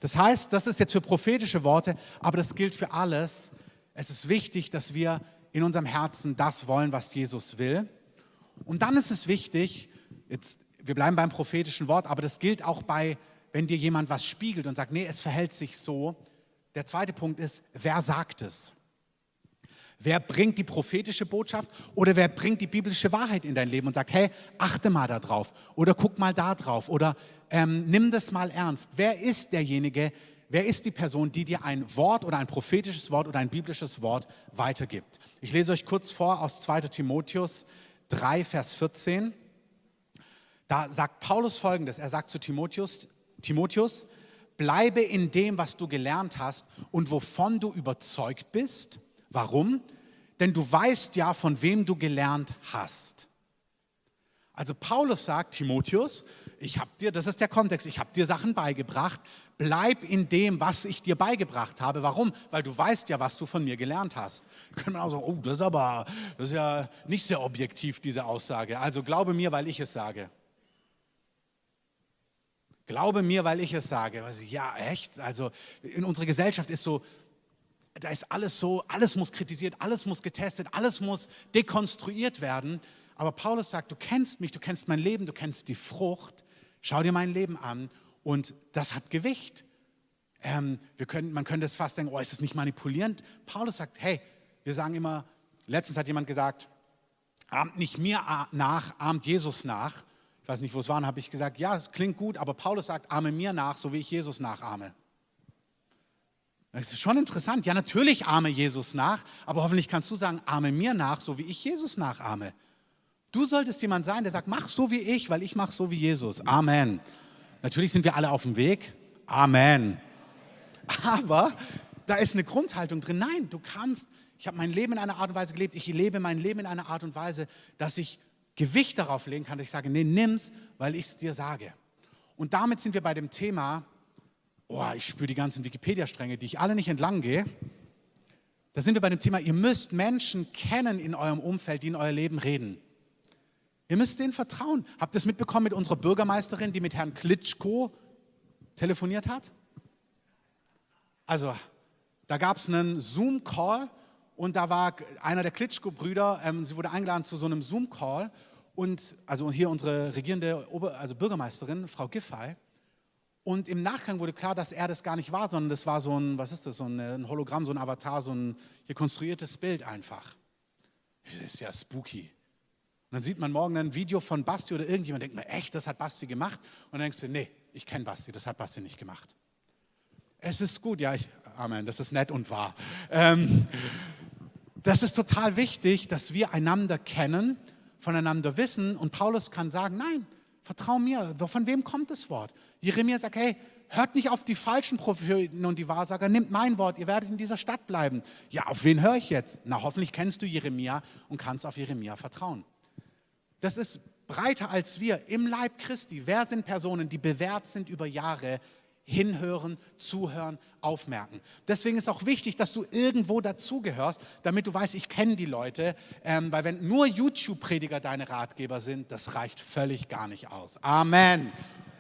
Das heißt, das ist jetzt für prophetische Worte, aber das gilt für alles. Es ist wichtig, dass wir in unserem Herzen das wollen, was Jesus will. Und dann ist es wichtig, jetzt, wir bleiben beim prophetischen Wort, aber das gilt auch bei wenn dir jemand was spiegelt und sagt, nee, es verhält sich so. Der zweite Punkt ist, wer sagt es? Wer bringt die prophetische Botschaft oder wer bringt die biblische Wahrheit in dein Leben und sagt, hey, achte mal da drauf oder guck mal da drauf oder ähm, nimm das mal ernst. Wer ist derjenige, wer ist die Person, die dir ein Wort oder ein prophetisches Wort oder ein biblisches Wort weitergibt? Ich lese euch kurz vor aus 2 Timotheus 3, Vers 14. Da sagt Paulus folgendes, er sagt zu Timotheus, Timotheus, bleibe in dem, was du gelernt hast und wovon du überzeugt bist. Warum? Denn du weißt ja, von wem du gelernt hast. Also Paulus sagt, Timotheus, ich habe dir, das ist der Kontext, ich habe dir Sachen beigebracht, bleib in dem, was ich dir beigebracht habe. Warum? Weil du weißt ja, was du von mir gelernt hast. Da kann man auch sagen, oh, das ist aber, das ist ja nicht sehr objektiv, diese Aussage. Also glaube mir, weil ich es sage. Glaube mir, weil ich es sage. Ja, echt? Also in unserer Gesellschaft ist so, da ist alles so, alles muss kritisiert, alles muss getestet, alles muss dekonstruiert werden. Aber Paulus sagt, du kennst mich, du kennst mein Leben, du kennst die Frucht. Schau dir mein Leben an und das hat Gewicht. Ähm, wir können, man könnte es fast denken, oh, ist das nicht manipulierend? Paulus sagt, hey, wir sagen immer, letztens hat jemand gesagt, ahmt nicht mir nach, ahmt Jesus nach. Ich weiß nicht, wo es war, habe ich gesagt, ja, es klingt gut, aber Paulus sagt, ahme mir nach, so wie ich Jesus nachahme. Das ist schon interessant. Ja, natürlich ahme Jesus nach, aber hoffentlich kannst du sagen, ahme mir nach, so wie ich Jesus nachahme. Du solltest jemand sein, der sagt, mach so wie ich, weil ich mache so wie Jesus. Amen. Natürlich sind wir alle auf dem Weg. Amen. Aber da ist eine Grundhaltung drin. Nein, du kannst, ich habe mein Leben in einer Art und Weise gelebt, ich lebe mein Leben in einer Art und Weise, dass ich Gewicht darauf legen kann, dass ich sage, nee, nimm's, weil ich es dir sage. Und damit sind wir bei dem Thema, oh, ich spüre die ganzen Wikipedia-Stränge, die ich alle nicht entlang gehe. Da sind wir bei dem Thema, ihr müsst Menschen kennen in eurem Umfeld, die in euer Leben reden. Ihr müsst denen vertrauen. Habt ihr es mitbekommen mit unserer Bürgermeisterin, die mit Herrn Klitschko telefoniert hat? Also, da gab es einen Zoom-Call und da war einer der Klitschko-Brüder, ähm, sie wurde eingeladen zu so einem Zoom-Call und also hier unsere regierende Ober also Bürgermeisterin, Frau Giffey. Und im Nachgang wurde klar, dass er das gar nicht war, sondern das war so ein, was ist das, so ein Hologramm, so ein Avatar, so ein hier konstruiertes Bild einfach. Das ist ja spooky. Und dann sieht man morgen ein Video von Basti oder irgendjemand, denkt man, echt, das hat Basti gemacht? Und dann denkst du, nee, ich kenne Basti, das hat Basti nicht gemacht. Es ist gut, ja, ich, Amen, das ist nett und wahr. Ähm, das ist total wichtig, dass wir einander kennen, voneinander wissen. Und Paulus kann sagen, nein, vertrau mir. Von wem kommt das Wort? Jeremia sagt, hey, hört nicht auf die falschen Propheten und die Wahrsager, nimmt mein Wort, ihr werdet in dieser Stadt bleiben. Ja, auf wen höre ich jetzt? Na, hoffentlich kennst du Jeremia und kannst auf Jeremia vertrauen. Das ist breiter als wir im Leib Christi. Wer sind Personen, die bewährt sind über Jahre, hinhören, zuhören, aufmerken. Deswegen ist auch wichtig, dass du irgendwo dazugehörst, damit du weißt, ich kenne die Leute, ähm, weil wenn nur YouTube-Prediger deine Ratgeber sind, das reicht völlig gar nicht aus. Amen.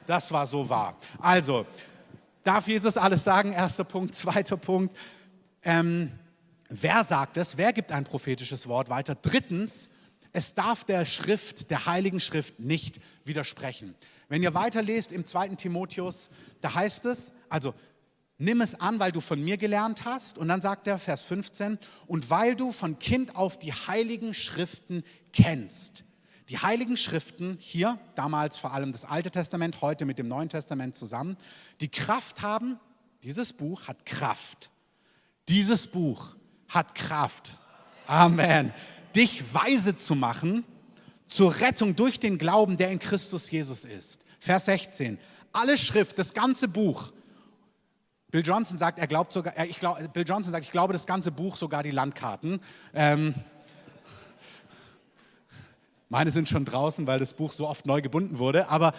Das war so wahr. Also, darf Jesus alles sagen? Erster Punkt. Zweiter Punkt. Ähm, wer sagt es? Wer gibt ein prophetisches Wort weiter? Drittens, es darf der Schrift, der Heiligen Schrift nicht widersprechen. Wenn ihr weiterlest im 2. Timotheus, da heißt es, also nimm es an, weil du von mir gelernt hast. Und dann sagt er, Vers 15, und weil du von Kind auf die Heiligen Schriften kennst. Die Heiligen Schriften, hier damals vor allem das Alte Testament, heute mit dem Neuen Testament zusammen, die Kraft haben, dieses Buch hat Kraft. Dieses Buch hat Kraft. Amen dich weise zu machen zur Rettung durch den Glauben, der in Christus Jesus ist. Vers 16. Alle Schrift, das ganze Buch. Bill Johnson sagt, er glaubt sogar, ich glaub, Bill Johnson sagt, ich glaube das ganze Buch, sogar die Landkarten. Ähm, meine sind schon draußen, weil das Buch so oft neu gebunden wurde. Aber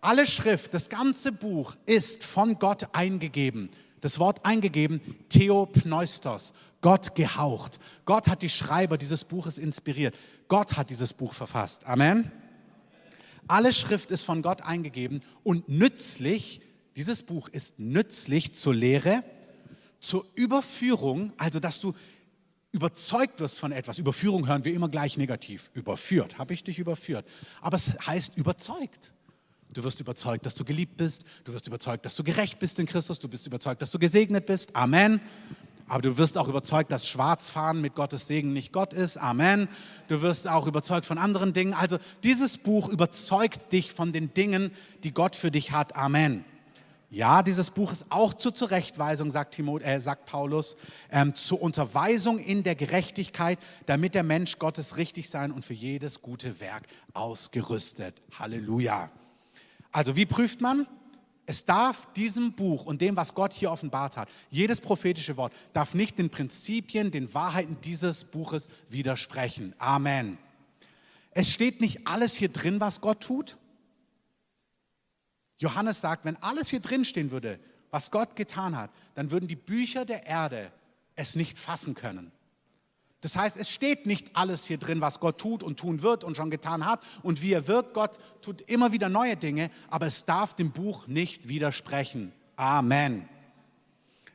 alle Schrift, das ganze Buch ist von Gott eingegeben. Das Wort eingegeben, Theopneustos, Gott gehaucht. Gott hat die Schreiber dieses Buches inspiriert. Gott hat dieses Buch verfasst. Amen. Alle Schrift ist von Gott eingegeben und nützlich. Dieses Buch ist nützlich zur Lehre, zur Überführung, also dass du überzeugt wirst von etwas. Überführung hören wir immer gleich negativ. Überführt, habe ich dich überführt. Aber es heißt überzeugt. Du wirst überzeugt, dass du geliebt bist. Du wirst überzeugt, dass du gerecht bist in Christus. Du bist überzeugt, dass du gesegnet bist. Amen. Aber du wirst auch überzeugt, dass Schwarzfahren mit Gottes Segen nicht Gott ist. Amen. Du wirst auch überzeugt von anderen Dingen. Also dieses Buch überzeugt dich von den Dingen, die Gott für dich hat. Amen. Ja, dieses Buch ist auch zur Zurechtweisung, sagt, Timot, äh, sagt Paulus, ähm, zur Unterweisung in der Gerechtigkeit, damit der Mensch Gottes richtig sein und für jedes gute Werk ausgerüstet. Halleluja. Also wie prüft man? Es darf diesem Buch und dem, was Gott hier offenbart hat, jedes prophetische Wort, darf nicht den Prinzipien, den Wahrheiten dieses Buches widersprechen. Amen. Es steht nicht alles hier drin, was Gott tut. Johannes sagt, wenn alles hier drin stehen würde, was Gott getan hat, dann würden die Bücher der Erde es nicht fassen können. Das heißt, es steht nicht alles hier drin, was Gott tut und tun wird und schon getan hat und wie er wirkt. Gott tut immer wieder neue Dinge, aber es darf dem Buch nicht widersprechen. Amen.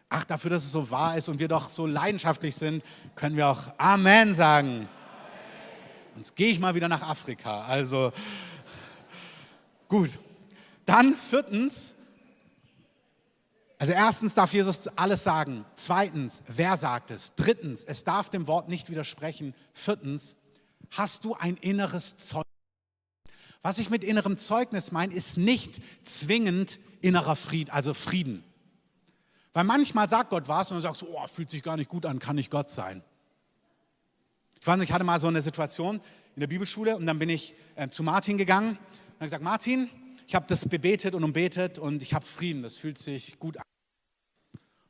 Ach, dafür, dass es so wahr ist und wir doch so leidenschaftlich sind, können wir auch Amen sagen. Sonst gehe ich mal wieder nach Afrika. Also gut. Dann viertens, also erstens darf Jesus alles sagen. Zweitens, wer sagt es? Drittens, es darf dem Wort nicht widersprechen. Viertens, hast du ein inneres Zeugnis? Was ich mit innerem Zeugnis meine, ist nicht zwingend innerer Frieden, also Frieden. Weil manchmal sagt Gott was und du sagst, oh, fühlt sich gar nicht gut an, kann nicht Gott sein. Ich weiß nicht, ich hatte mal so eine Situation in der Bibelschule und dann bin ich äh, zu Martin gegangen und habe gesagt, Martin, ich habe das bebetet und umbetet und ich habe Frieden, das fühlt sich gut an.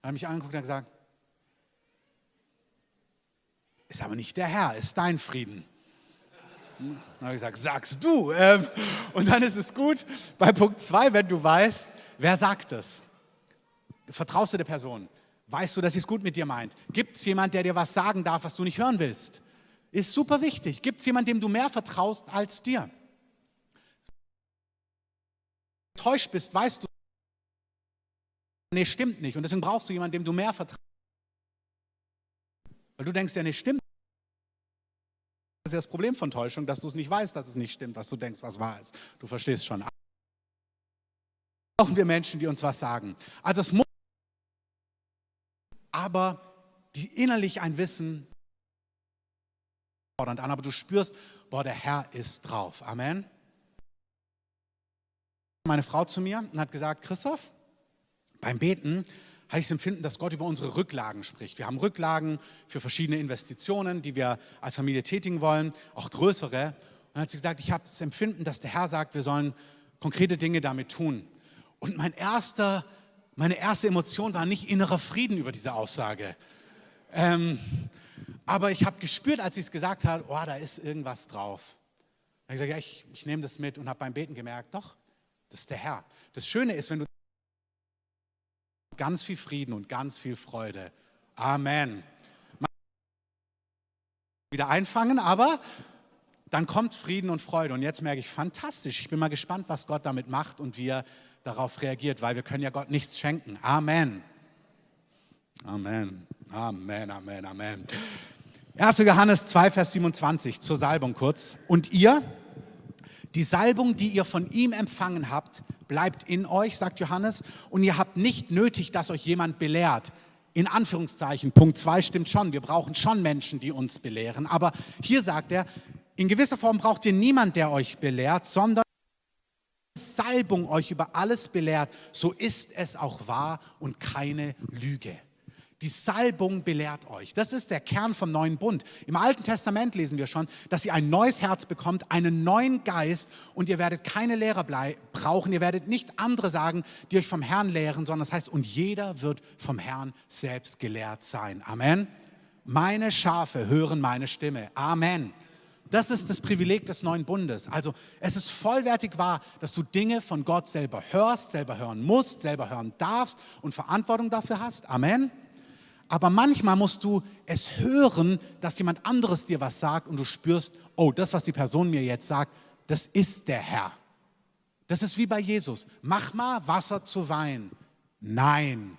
Er hat mich angeguckt und gesagt, ist aber nicht der Herr, ist dein Frieden. Dann habe ich gesagt, sagst du. Ähm, und dann ist es gut, bei Punkt 2, wenn du weißt, wer sagt es. Vertraust du der Person? Weißt du, dass sie es gut mit dir meint? Gibt es jemand, der dir was sagen darf, was du nicht hören willst? Ist super wichtig. Gibt es jemanden, dem du mehr vertraust als dir? Enttäuscht bist, weißt du, nee, stimmt nicht. Und deswegen brauchst du jemanden, dem du mehr vertraust. Weil du denkst ja, nee, stimmt. Das ist ja das Problem von Täuschung, dass du es nicht weißt, dass es nicht stimmt, was du denkst, was wahr ist. Du verstehst schon. Brauchen wir Menschen, die uns was sagen. Also es muss, aber die innerlich ein Wissen an, aber du spürst, boah, der Herr ist drauf. Amen. Meine Frau zu mir und hat gesagt, Christoph, beim Beten habe ich das Empfinden, dass Gott über unsere Rücklagen spricht. Wir haben Rücklagen für verschiedene Investitionen, die wir als Familie tätigen wollen, auch größere. Und dann hat sie gesagt, ich habe das Empfinden, dass der Herr sagt, wir sollen konkrete Dinge damit tun. Und mein erster, meine erste Emotion war nicht innerer Frieden über diese Aussage. Ähm, aber ich habe gespürt, als sie es gesagt hat, oh, da ist irgendwas drauf. Dann habe ich gesagt, ja, ich, ich nehme das mit und habe beim Beten gemerkt, doch, das ist der Herr. Das Schöne ist, wenn du ganz viel Frieden und ganz viel Freude. Amen. Wieder einfangen, aber dann kommt Frieden und Freude. Und jetzt merke ich, fantastisch. Ich bin mal gespannt, was Gott damit macht und wie er darauf reagiert, weil wir können ja Gott nichts schenken. Amen. Amen. Amen, Amen, Amen. 1. Johannes 2, Vers 27 zur Salbung kurz. Und ihr, die Salbung, die ihr von ihm empfangen habt, bleibt in euch, sagt Johannes, und ihr habt nicht nötig, dass euch jemand belehrt. In Anführungszeichen, Punkt 2 stimmt schon, wir brauchen schon Menschen, die uns belehren. Aber hier sagt er, in gewisser Form braucht ihr niemand, der euch belehrt, sondern Salbung euch über alles belehrt, so ist es auch wahr und keine Lüge. Die Salbung belehrt euch. Das ist der Kern vom neuen Bund. Im Alten Testament lesen wir schon, dass ihr ein neues Herz bekommt, einen neuen Geist und ihr werdet keine Lehrer brauchen. Ihr werdet nicht andere sagen, die euch vom Herrn lehren, sondern das heißt, und jeder wird vom Herrn selbst gelehrt sein. Amen. Meine Schafe hören meine Stimme. Amen. Das ist das Privileg des neuen Bundes. Also es ist vollwertig wahr, dass du Dinge von Gott selber hörst, selber hören musst, selber hören darfst und Verantwortung dafür hast. Amen. Aber manchmal musst du es hören, dass jemand anderes dir was sagt und du spürst, oh, das, was die Person mir jetzt sagt, das ist der Herr. Das ist wie bei Jesus. Mach mal Wasser zu Wein. Nein,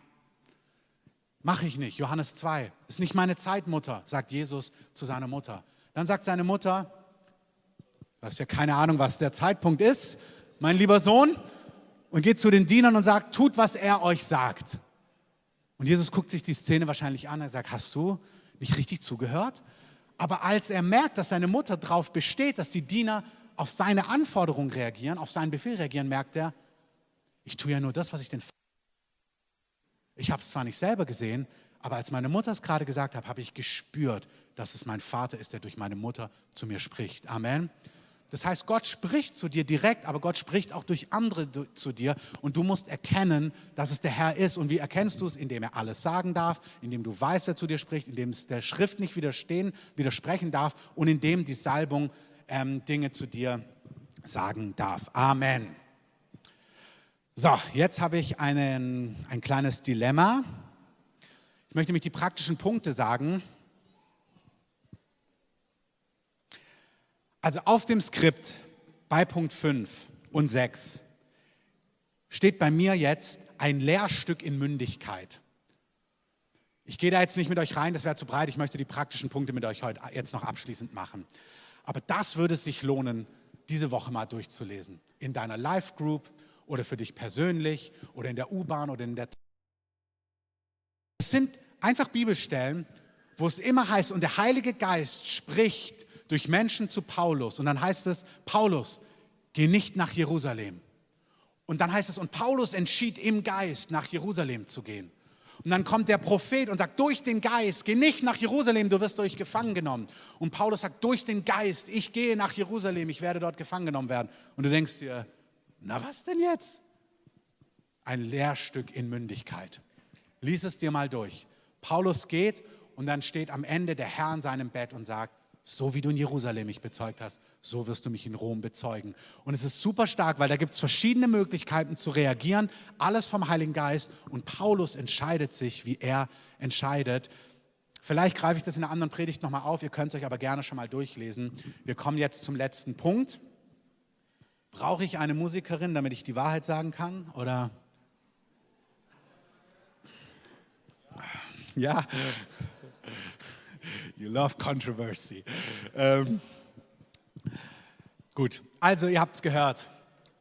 mache ich nicht. Johannes 2. Ist nicht meine Zeit, Mutter, sagt Jesus zu seiner Mutter. Dann sagt seine Mutter, du hast ja keine Ahnung, was der Zeitpunkt ist, mein lieber Sohn, und geht zu den Dienern und sagt, tut, was er euch sagt. Und Jesus guckt sich die Szene wahrscheinlich an. Er sagt, hast du nicht richtig zugehört? Aber als er merkt, dass seine Mutter darauf besteht, dass die Diener auf seine Anforderung reagieren, auf seinen Befehl reagieren, merkt er, ich tue ja nur das, was ich den... Ich habe es zwar nicht selber gesehen, aber als meine Mutter es gerade gesagt hat, habe ich gespürt, dass es mein Vater ist, der durch meine Mutter zu mir spricht. Amen. Das heißt, Gott spricht zu dir direkt, aber Gott spricht auch durch andere zu dir und du musst erkennen, dass es der Herr ist. Und wie erkennst du es? Indem er alles sagen darf, indem du weißt, wer zu dir spricht, indem es der Schrift nicht widerstehen, widersprechen darf und indem die Salbung ähm, Dinge zu dir sagen darf. Amen. So, jetzt habe ich einen, ein kleines Dilemma. Ich möchte mich die praktischen Punkte sagen. Also auf dem Skript bei Punkt 5 und 6 steht bei mir jetzt ein Lehrstück in Mündigkeit. Ich gehe da jetzt nicht mit euch rein, das wäre zu breit. Ich möchte die praktischen Punkte mit euch heute jetzt noch abschließend machen. Aber das würde es sich lohnen, diese Woche mal durchzulesen. In deiner Live Group oder für dich persönlich oder in der U-Bahn oder in der. Es sind einfach Bibelstellen, wo es immer heißt, und der Heilige Geist spricht durch Menschen zu Paulus. Und dann heißt es, Paulus, geh nicht nach Jerusalem. Und dann heißt es, und Paulus entschied im Geist, nach Jerusalem zu gehen. Und dann kommt der Prophet und sagt, durch den Geist, geh nicht nach Jerusalem, du wirst durch gefangen genommen. Und Paulus sagt, durch den Geist, ich gehe nach Jerusalem, ich werde dort gefangen genommen werden. Und du denkst dir, na was denn jetzt? Ein Lehrstück in Mündigkeit. Lies es dir mal durch. Paulus geht und dann steht am Ende der Herr in seinem Bett und sagt, so wie du in Jerusalem mich bezeugt hast, so wirst du mich in Rom bezeugen. Und es ist super stark, weil da gibt es verschiedene Möglichkeiten zu reagieren, alles vom Heiligen Geist. Und Paulus entscheidet sich, wie er entscheidet. Vielleicht greife ich das in einer anderen Predigt nochmal auf, ihr könnt es euch aber gerne schon mal durchlesen. Wir kommen jetzt zum letzten Punkt. Brauche ich eine Musikerin, damit ich die Wahrheit sagen kann? Oder? Ja. You love controversy. Ähm, gut, also ihr habt es gehört.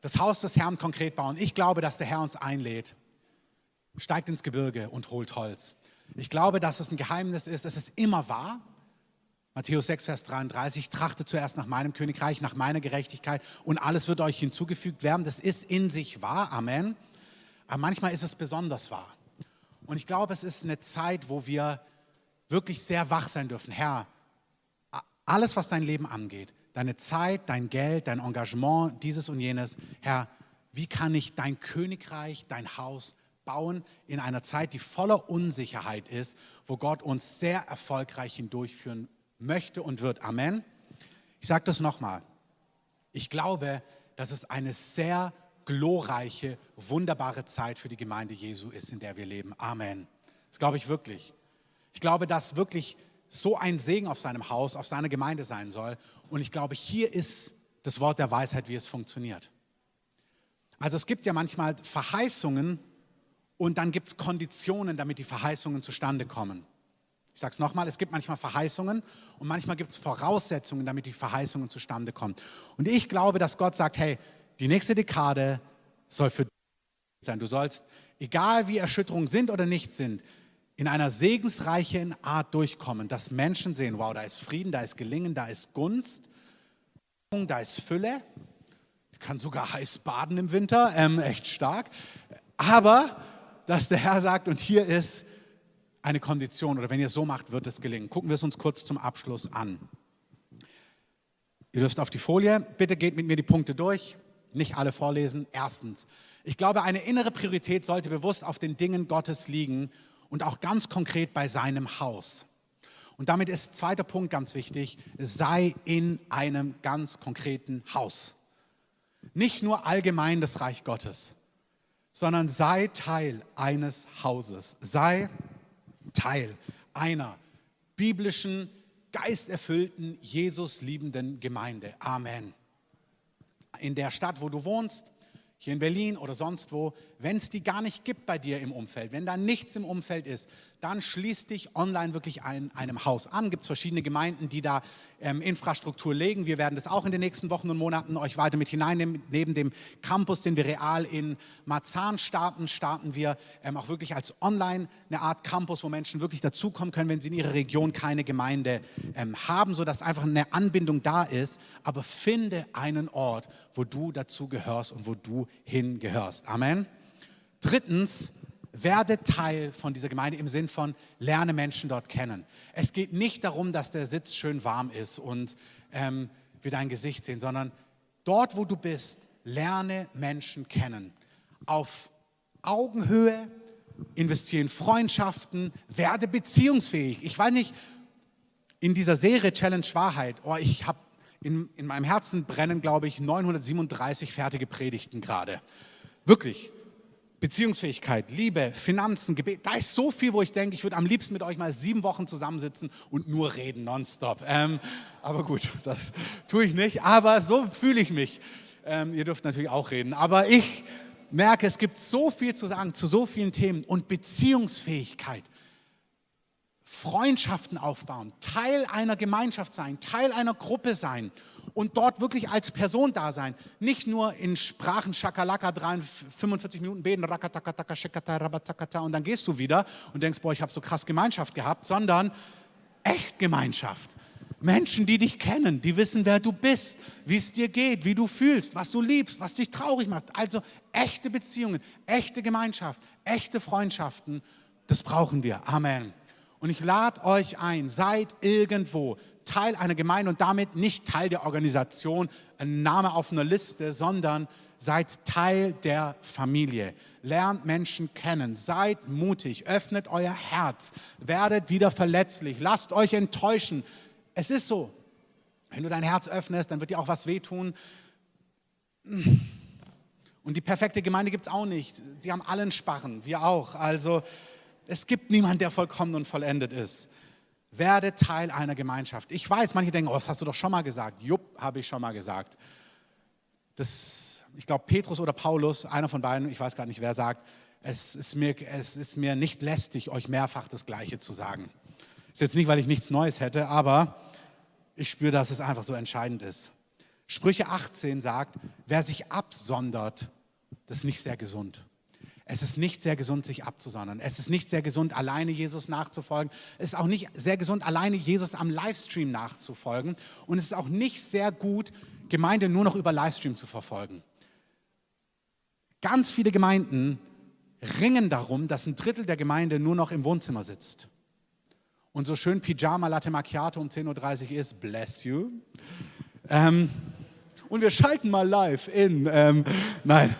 Das Haus des Herrn konkret bauen. Ich glaube, dass der Herr uns einlädt. Steigt ins Gebirge und holt Holz. Ich glaube, dass es ein Geheimnis ist. Es ist immer wahr. Matthäus 6, Vers 33, trachtet zuerst nach meinem Königreich, nach meiner Gerechtigkeit und alles wird euch hinzugefügt werden. Das ist in sich wahr, Amen. Aber manchmal ist es besonders wahr. Und ich glaube, es ist eine Zeit, wo wir wirklich sehr wach sein dürfen. Herr, alles, was dein Leben angeht, deine Zeit, dein Geld, dein Engagement, dieses und jenes, Herr, wie kann ich dein Königreich, dein Haus bauen in einer Zeit, die voller Unsicherheit ist, wo Gott uns sehr erfolgreich hindurchführen möchte und wird. Amen. Ich sage das nochmal. Ich glaube, dass es eine sehr glorreiche, wunderbare Zeit für die Gemeinde Jesu ist, in der wir leben. Amen. Das glaube ich wirklich. Ich glaube, dass wirklich so ein Segen auf seinem Haus, auf seiner Gemeinde sein soll. Und ich glaube, hier ist das Wort der Weisheit, wie es funktioniert. Also es gibt ja manchmal Verheißungen und dann gibt es Konditionen, damit die Verheißungen zustande kommen. Ich sage es nochmal, es gibt manchmal Verheißungen und manchmal gibt es Voraussetzungen, damit die Verheißungen zustande kommen. Und ich glaube, dass Gott sagt, hey, die nächste Dekade soll für dich sein. Du sollst, egal wie Erschütterungen sind oder nicht sind, in einer segensreichen Art durchkommen, dass Menschen sehen, wow, da ist Frieden, da ist Gelingen, da ist Gunst, da ist Fülle. Ich kann sogar heiß baden im Winter, ähm, echt stark. Aber dass der Herr sagt, und hier ist eine Kondition, oder wenn ihr so macht, wird es gelingen. Gucken wir es uns kurz zum Abschluss an. Ihr dürft auf die Folie, bitte geht mit mir die Punkte durch, nicht alle vorlesen. Erstens, ich glaube, eine innere Priorität sollte bewusst auf den Dingen Gottes liegen und auch ganz konkret bei seinem Haus. Und damit ist zweiter Punkt ganz wichtig, sei in einem ganz konkreten Haus. Nicht nur allgemein das Reich Gottes, sondern sei Teil eines Hauses. Sei Teil einer biblischen, geisterfüllten, Jesus liebenden Gemeinde. Amen. In der Stadt, wo du wohnst, hier in Berlin oder sonst wo, wenn es die gar nicht gibt bei dir im Umfeld, wenn da nichts im Umfeld ist, dann schließ dich online wirklich ein, einem Haus an. Gibt es verschiedene Gemeinden, die da ähm, Infrastruktur legen. Wir werden das auch in den nächsten Wochen und Monaten euch weiter mit hineinnehmen. Neben dem Campus, den wir real in Marzahn starten, starten wir ähm, auch wirklich als online eine Art Campus, wo Menschen wirklich dazukommen können, wenn sie in ihrer Region keine Gemeinde ähm, haben, sodass einfach eine Anbindung da ist. Aber finde einen Ort, wo du dazu gehörst und wo du hingehörst. Amen. Drittens, werde Teil von dieser Gemeinde im Sinn von lerne Menschen dort kennen. Es geht nicht darum, dass der Sitz schön warm ist und ähm, wir dein Gesicht sehen, sondern dort, wo du bist, lerne Menschen kennen. Auf Augenhöhe, investiere in Freundschaften, werde beziehungsfähig. Ich weiß nicht, in dieser Serie Challenge Wahrheit, oh, ich habe in, in meinem Herzen brennen, glaube ich, 937 fertige Predigten gerade. Wirklich. Beziehungsfähigkeit, Liebe, Finanzen, Gebet, da ist so viel, wo ich denke, ich würde am liebsten mit euch mal sieben Wochen zusammensitzen und nur reden, nonstop. Ähm, aber gut, <laughs> das tue ich nicht, aber so fühle ich mich. Ähm, ihr dürft natürlich auch reden, aber ich merke, es gibt so viel zu sagen zu so vielen Themen und Beziehungsfähigkeit. Freundschaften aufbauen, Teil einer Gemeinschaft sein, Teil einer Gruppe sein und dort wirklich als Person da sein. Nicht nur in Sprachen Schakalaka 45 Minuten beten, und dann gehst du wieder und denkst, boah, ich habe so krass Gemeinschaft gehabt, sondern echt Gemeinschaft. Menschen, die dich kennen, die wissen, wer du bist, wie es dir geht, wie du fühlst, was du liebst, was dich traurig macht. Also echte Beziehungen, echte Gemeinschaft, echte Freundschaften, das brauchen wir. Amen. Und ich lade euch ein, seid irgendwo Teil einer Gemeinde und damit nicht Teil der Organisation, ein Name auf einer Liste, sondern seid Teil der Familie. Lernt Menschen kennen, seid mutig, öffnet euer Herz, werdet wieder verletzlich, lasst euch enttäuschen. Es ist so, wenn du dein Herz öffnest, dann wird dir auch was wehtun. Und die perfekte Gemeinde gibt es auch nicht. Sie haben allen Sparren, wir auch. Also es gibt niemanden, der vollkommen und vollendet ist. Werde Teil einer Gemeinschaft. Ich weiß, manche denken, oh, das hast du doch schon mal gesagt. Jupp, habe ich schon mal gesagt. Das, ich glaube, Petrus oder Paulus, einer von beiden, ich weiß gar nicht, wer sagt, es ist, mir, es ist mir nicht lästig, euch mehrfach das Gleiche zu sagen. Ist jetzt nicht, weil ich nichts Neues hätte, aber ich spüre, dass es einfach so entscheidend ist. Sprüche 18 sagt, wer sich absondert, das ist nicht sehr gesund. Es ist nicht sehr gesund, sich abzusondern. Es ist nicht sehr gesund, alleine Jesus nachzufolgen. Es ist auch nicht sehr gesund, alleine Jesus am Livestream nachzufolgen. Und es ist auch nicht sehr gut, Gemeinde nur noch über Livestream zu verfolgen. Ganz viele Gemeinden ringen darum, dass ein Drittel der Gemeinde nur noch im Wohnzimmer sitzt. Und so schön Pyjama Latte Macchiato um 10.30 Uhr ist, bless you. Ähm, und wir schalten mal live in. Ähm, nein,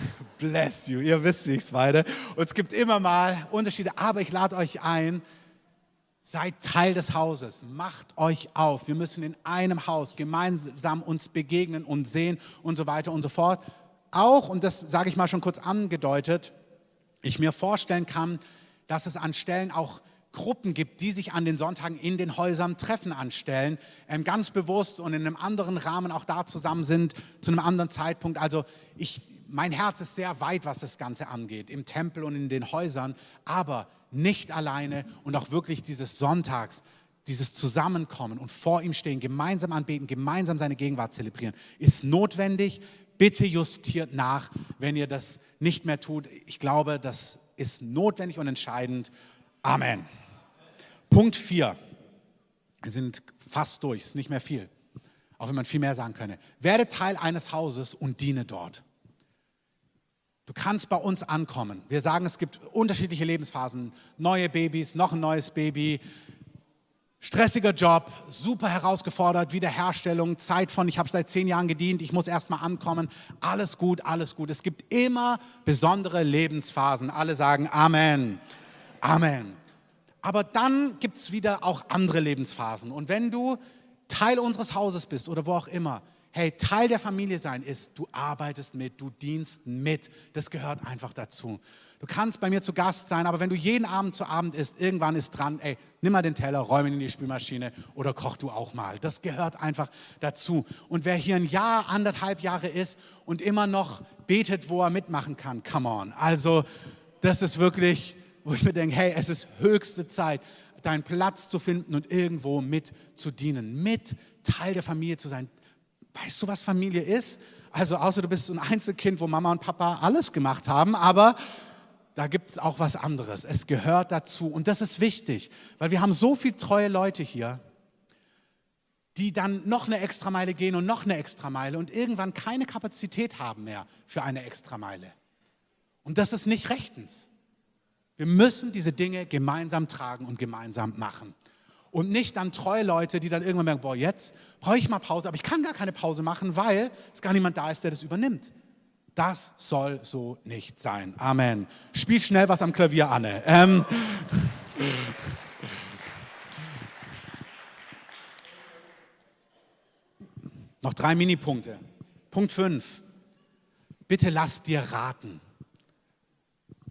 <laughs> bless you. Ihr wisst, wie ich es meine. Und es gibt immer mal Unterschiede, aber ich lade euch ein, seid Teil des Hauses, macht euch auf. Wir müssen in einem Haus gemeinsam uns begegnen und sehen und so weiter und so fort. Auch, und das sage ich mal schon kurz angedeutet, ich mir vorstellen kann, dass es an Stellen auch Gruppen gibt, die sich an den Sonntagen in den Häusern Treffen anstellen, ähm, ganz bewusst und in einem anderen Rahmen auch da zusammen sind, zu einem anderen Zeitpunkt. Also ich, mein Herz ist sehr weit, was das Ganze angeht, im Tempel und in den Häusern, aber nicht alleine und auch wirklich dieses Sonntags, dieses Zusammenkommen und vor ihm stehen, gemeinsam anbeten, gemeinsam seine Gegenwart zelebrieren, ist notwendig. Bitte justiert nach, wenn ihr das nicht mehr tut. Ich glaube, das ist notwendig und entscheidend. Amen. Punkt 4. Wir sind fast durch, ist nicht mehr viel. Auch wenn man viel mehr sagen könne. Werde Teil eines Hauses und diene dort. Du kannst bei uns ankommen. Wir sagen, es gibt unterschiedliche Lebensphasen. Neue Babys, noch ein neues Baby, stressiger Job, super herausgefordert, Wiederherstellung, Zeit von, ich habe seit zehn Jahren gedient, ich muss erst mal ankommen. Alles gut, alles gut. Es gibt immer besondere Lebensphasen. Alle sagen Amen. Amen. Aber dann gibt es wieder auch andere Lebensphasen. Und wenn du Teil unseres Hauses bist oder wo auch immer, hey, Teil der Familie sein ist, du arbeitest mit, du dienst mit. Das gehört einfach dazu. Du kannst bei mir zu Gast sein, aber wenn du jeden Abend zu Abend isst, irgendwann ist dran, ey, nimm mal den Teller, räume ihn in die Spülmaschine oder koch du auch mal. Das gehört einfach dazu. Und wer hier ein Jahr, anderthalb Jahre ist und immer noch betet, wo er mitmachen kann, come on. Also, das ist wirklich, wo ich mir denke, hey, es ist höchste Zeit, deinen Platz zu finden und irgendwo mit zu dienen, mit Teil der Familie zu sein. Weißt du, was Familie ist? Also außer du bist ein Einzelkind, wo Mama und Papa alles gemacht haben, aber da gibt es auch was anderes. Es gehört dazu und das ist wichtig, weil wir haben so viele treue Leute hier, die dann noch eine Extrameile gehen und noch eine Extrameile und irgendwann keine Kapazität haben mehr für eine Extrameile. Und das ist nicht rechtens. Wir müssen diese Dinge gemeinsam tragen und gemeinsam machen. Und nicht dann treue Leute, die dann irgendwann merken, boah, jetzt brauche ich mal Pause, aber ich kann gar keine Pause machen, weil es gar niemand da ist, der das übernimmt. Das soll so nicht sein. Amen. Spiel schnell was am Klavier, Anne. Ähm. <laughs> Noch drei Minipunkte. Punkt 5. Bitte lass dir raten.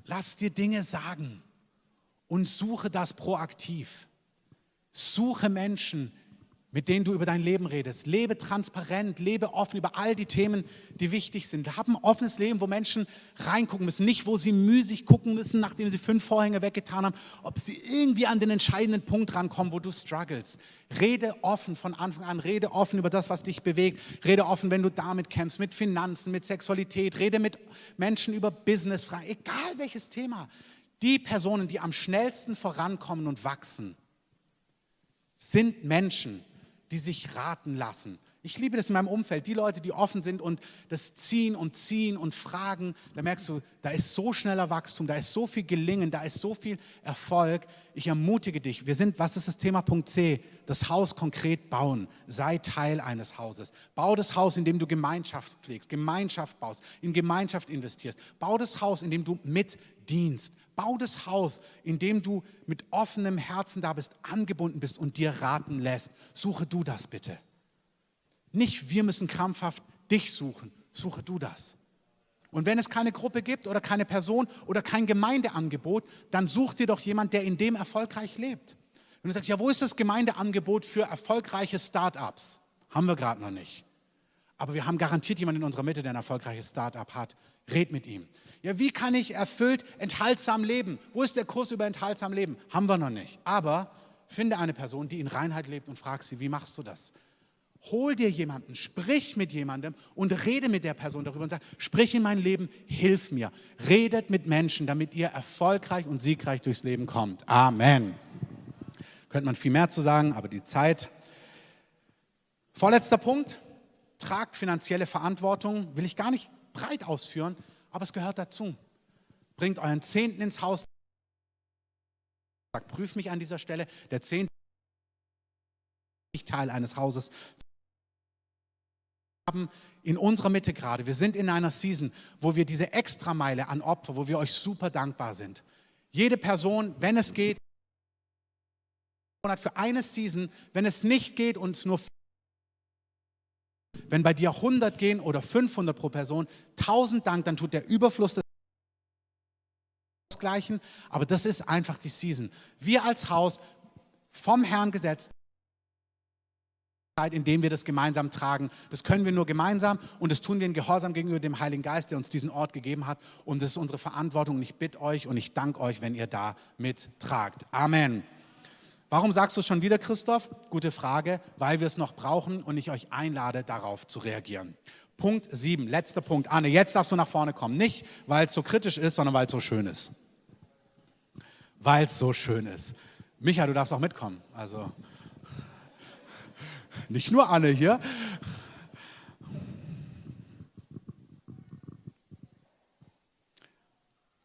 Lass dir Dinge sagen und suche das proaktiv. Suche Menschen, mit denen du über dein Leben redest. Lebe transparent, lebe offen über all die Themen, die wichtig sind. Hab ein offenes Leben, wo Menschen reingucken müssen, nicht wo sie müßig gucken müssen, nachdem sie fünf Vorhänge weggetan haben, ob sie irgendwie an den entscheidenden Punkt rankommen, wo du struggles. Rede offen von Anfang an, rede offen über das, was dich bewegt. Rede offen, wenn du damit kämpfst, mit Finanzen, mit Sexualität. Rede mit Menschen über Businessfragen, egal welches Thema. Die Personen, die am schnellsten vorankommen und wachsen, sind Menschen, die sich raten lassen. Ich liebe das in meinem Umfeld, die Leute, die offen sind und das ziehen und ziehen und fragen. Da merkst du, da ist so schneller Wachstum, da ist so viel Gelingen, da ist so viel Erfolg. Ich ermutige dich. Wir sind, was ist das Thema Punkt C? Das Haus konkret bauen. Sei Teil eines Hauses. Bau das Haus, in dem du Gemeinschaft pflegst, Gemeinschaft baust, in Gemeinschaft investierst. Bau das Haus, in dem du mitdienst. Bau das Haus, in dem du mit offenem Herzen da bist, angebunden bist und dir raten lässt. Suche du das bitte. Nicht wir müssen krampfhaft dich suchen, suche du das. Und wenn es keine Gruppe gibt oder keine Person oder kein Gemeindeangebot, dann such dir doch jemand, der in dem erfolgreich lebt. Wenn du sagst, ja, wo ist das Gemeindeangebot für erfolgreiche Start-ups? Haben wir gerade noch nicht. Aber wir haben garantiert jemanden in unserer Mitte, der ein erfolgreiches Start-up hat. Red mit ihm. Ja, wie kann ich erfüllt enthaltsam leben? Wo ist der Kurs über enthaltsam leben? Haben wir noch nicht. Aber finde eine Person, die in Reinheit lebt und frag sie, wie machst du das? Hol dir jemanden, sprich mit jemandem und rede mit der Person darüber und sag, sprich in mein Leben, hilf mir. Redet mit Menschen, damit ihr erfolgreich und siegreich durchs Leben kommt. Amen. Könnte man viel mehr zu sagen, aber die Zeit. Vorletzter Punkt, tragt finanzielle Verantwortung, will ich gar nicht breit ausführen, aber es gehört dazu. Bringt euren Zehnten ins Haus. Sagt, prüf mich an dieser Stelle. Der Zehnte ist Teil eines Hauses. Haben in unserer Mitte gerade, wir sind in einer Season, wo wir diese Extrameile an Opfer, wo wir euch super dankbar sind. Jede Person, wenn es geht, für eine Season, wenn es nicht geht und es nur wenn bei dir 100 gehen oder 500 pro Person, 1000 Dank, dann tut der Überfluss des ausgleichen. Aber das ist einfach die Season. Wir als Haus vom Herrn gesetzt, indem wir das gemeinsam tragen. Das können wir nur gemeinsam und das tun wir in Gehorsam gegenüber dem Heiligen Geist, der uns diesen Ort gegeben hat. Und das ist unsere Verantwortung. Und ich bitte euch und ich danke euch, wenn ihr da mittragt. Amen. Warum sagst du es schon wieder, Christoph? Gute Frage, weil wir es noch brauchen und ich euch einlade, darauf zu reagieren. Punkt 7, letzter Punkt. Anne, jetzt darfst du nach vorne kommen. Nicht, weil es so kritisch ist, sondern weil es so schön ist. Weil es so schön ist. Micha, du darfst auch mitkommen. Also nicht nur Anne hier.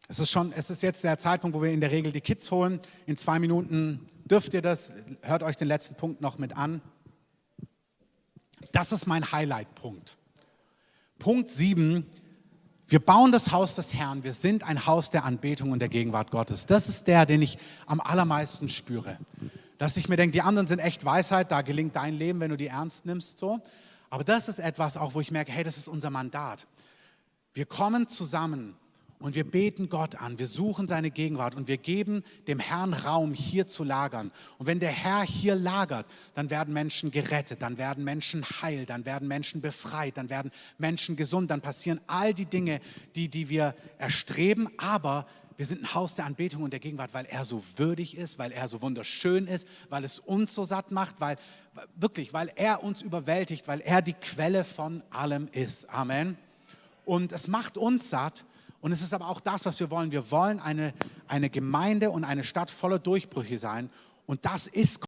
Es ist schon, es ist jetzt der Zeitpunkt, wo wir in der Regel die Kids holen. In zwei Minuten dürft ihr das. Hört euch den letzten Punkt noch mit an. Das ist mein Highlight-Punkt. Punkt 7. Wir bauen das Haus des Herrn. Wir sind ein Haus der Anbetung und der Gegenwart Gottes. Das ist der, den ich am allermeisten spüre. Dass ich mir denke, die anderen sind echt Weisheit, da gelingt dein Leben, wenn du die ernst nimmst, so. Aber das ist etwas auch, wo ich merke, hey, das ist unser Mandat. Wir kommen zusammen und wir beten Gott an, wir suchen seine Gegenwart und wir geben dem Herrn Raum, hier zu lagern. Und wenn der Herr hier lagert, dann werden Menschen gerettet, dann werden Menschen heil, dann werden Menschen befreit, dann werden Menschen gesund, dann passieren all die Dinge, die, die wir erstreben. Aber wir sind ein Haus der Anbetung und der Gegenwart, weil er so würdig ist, weil er so wunderschön ist, weil es uns so satt macht, weil wirklich, weil er uns überwältigt, weil er die Quelle von allem ist. Amen. Und es macht uns satt und es ist aber auch das, was wir wollen. Wir wollen eine, eine Gemeinde und eine Stadt voller Durchbrüche sein. Und das ist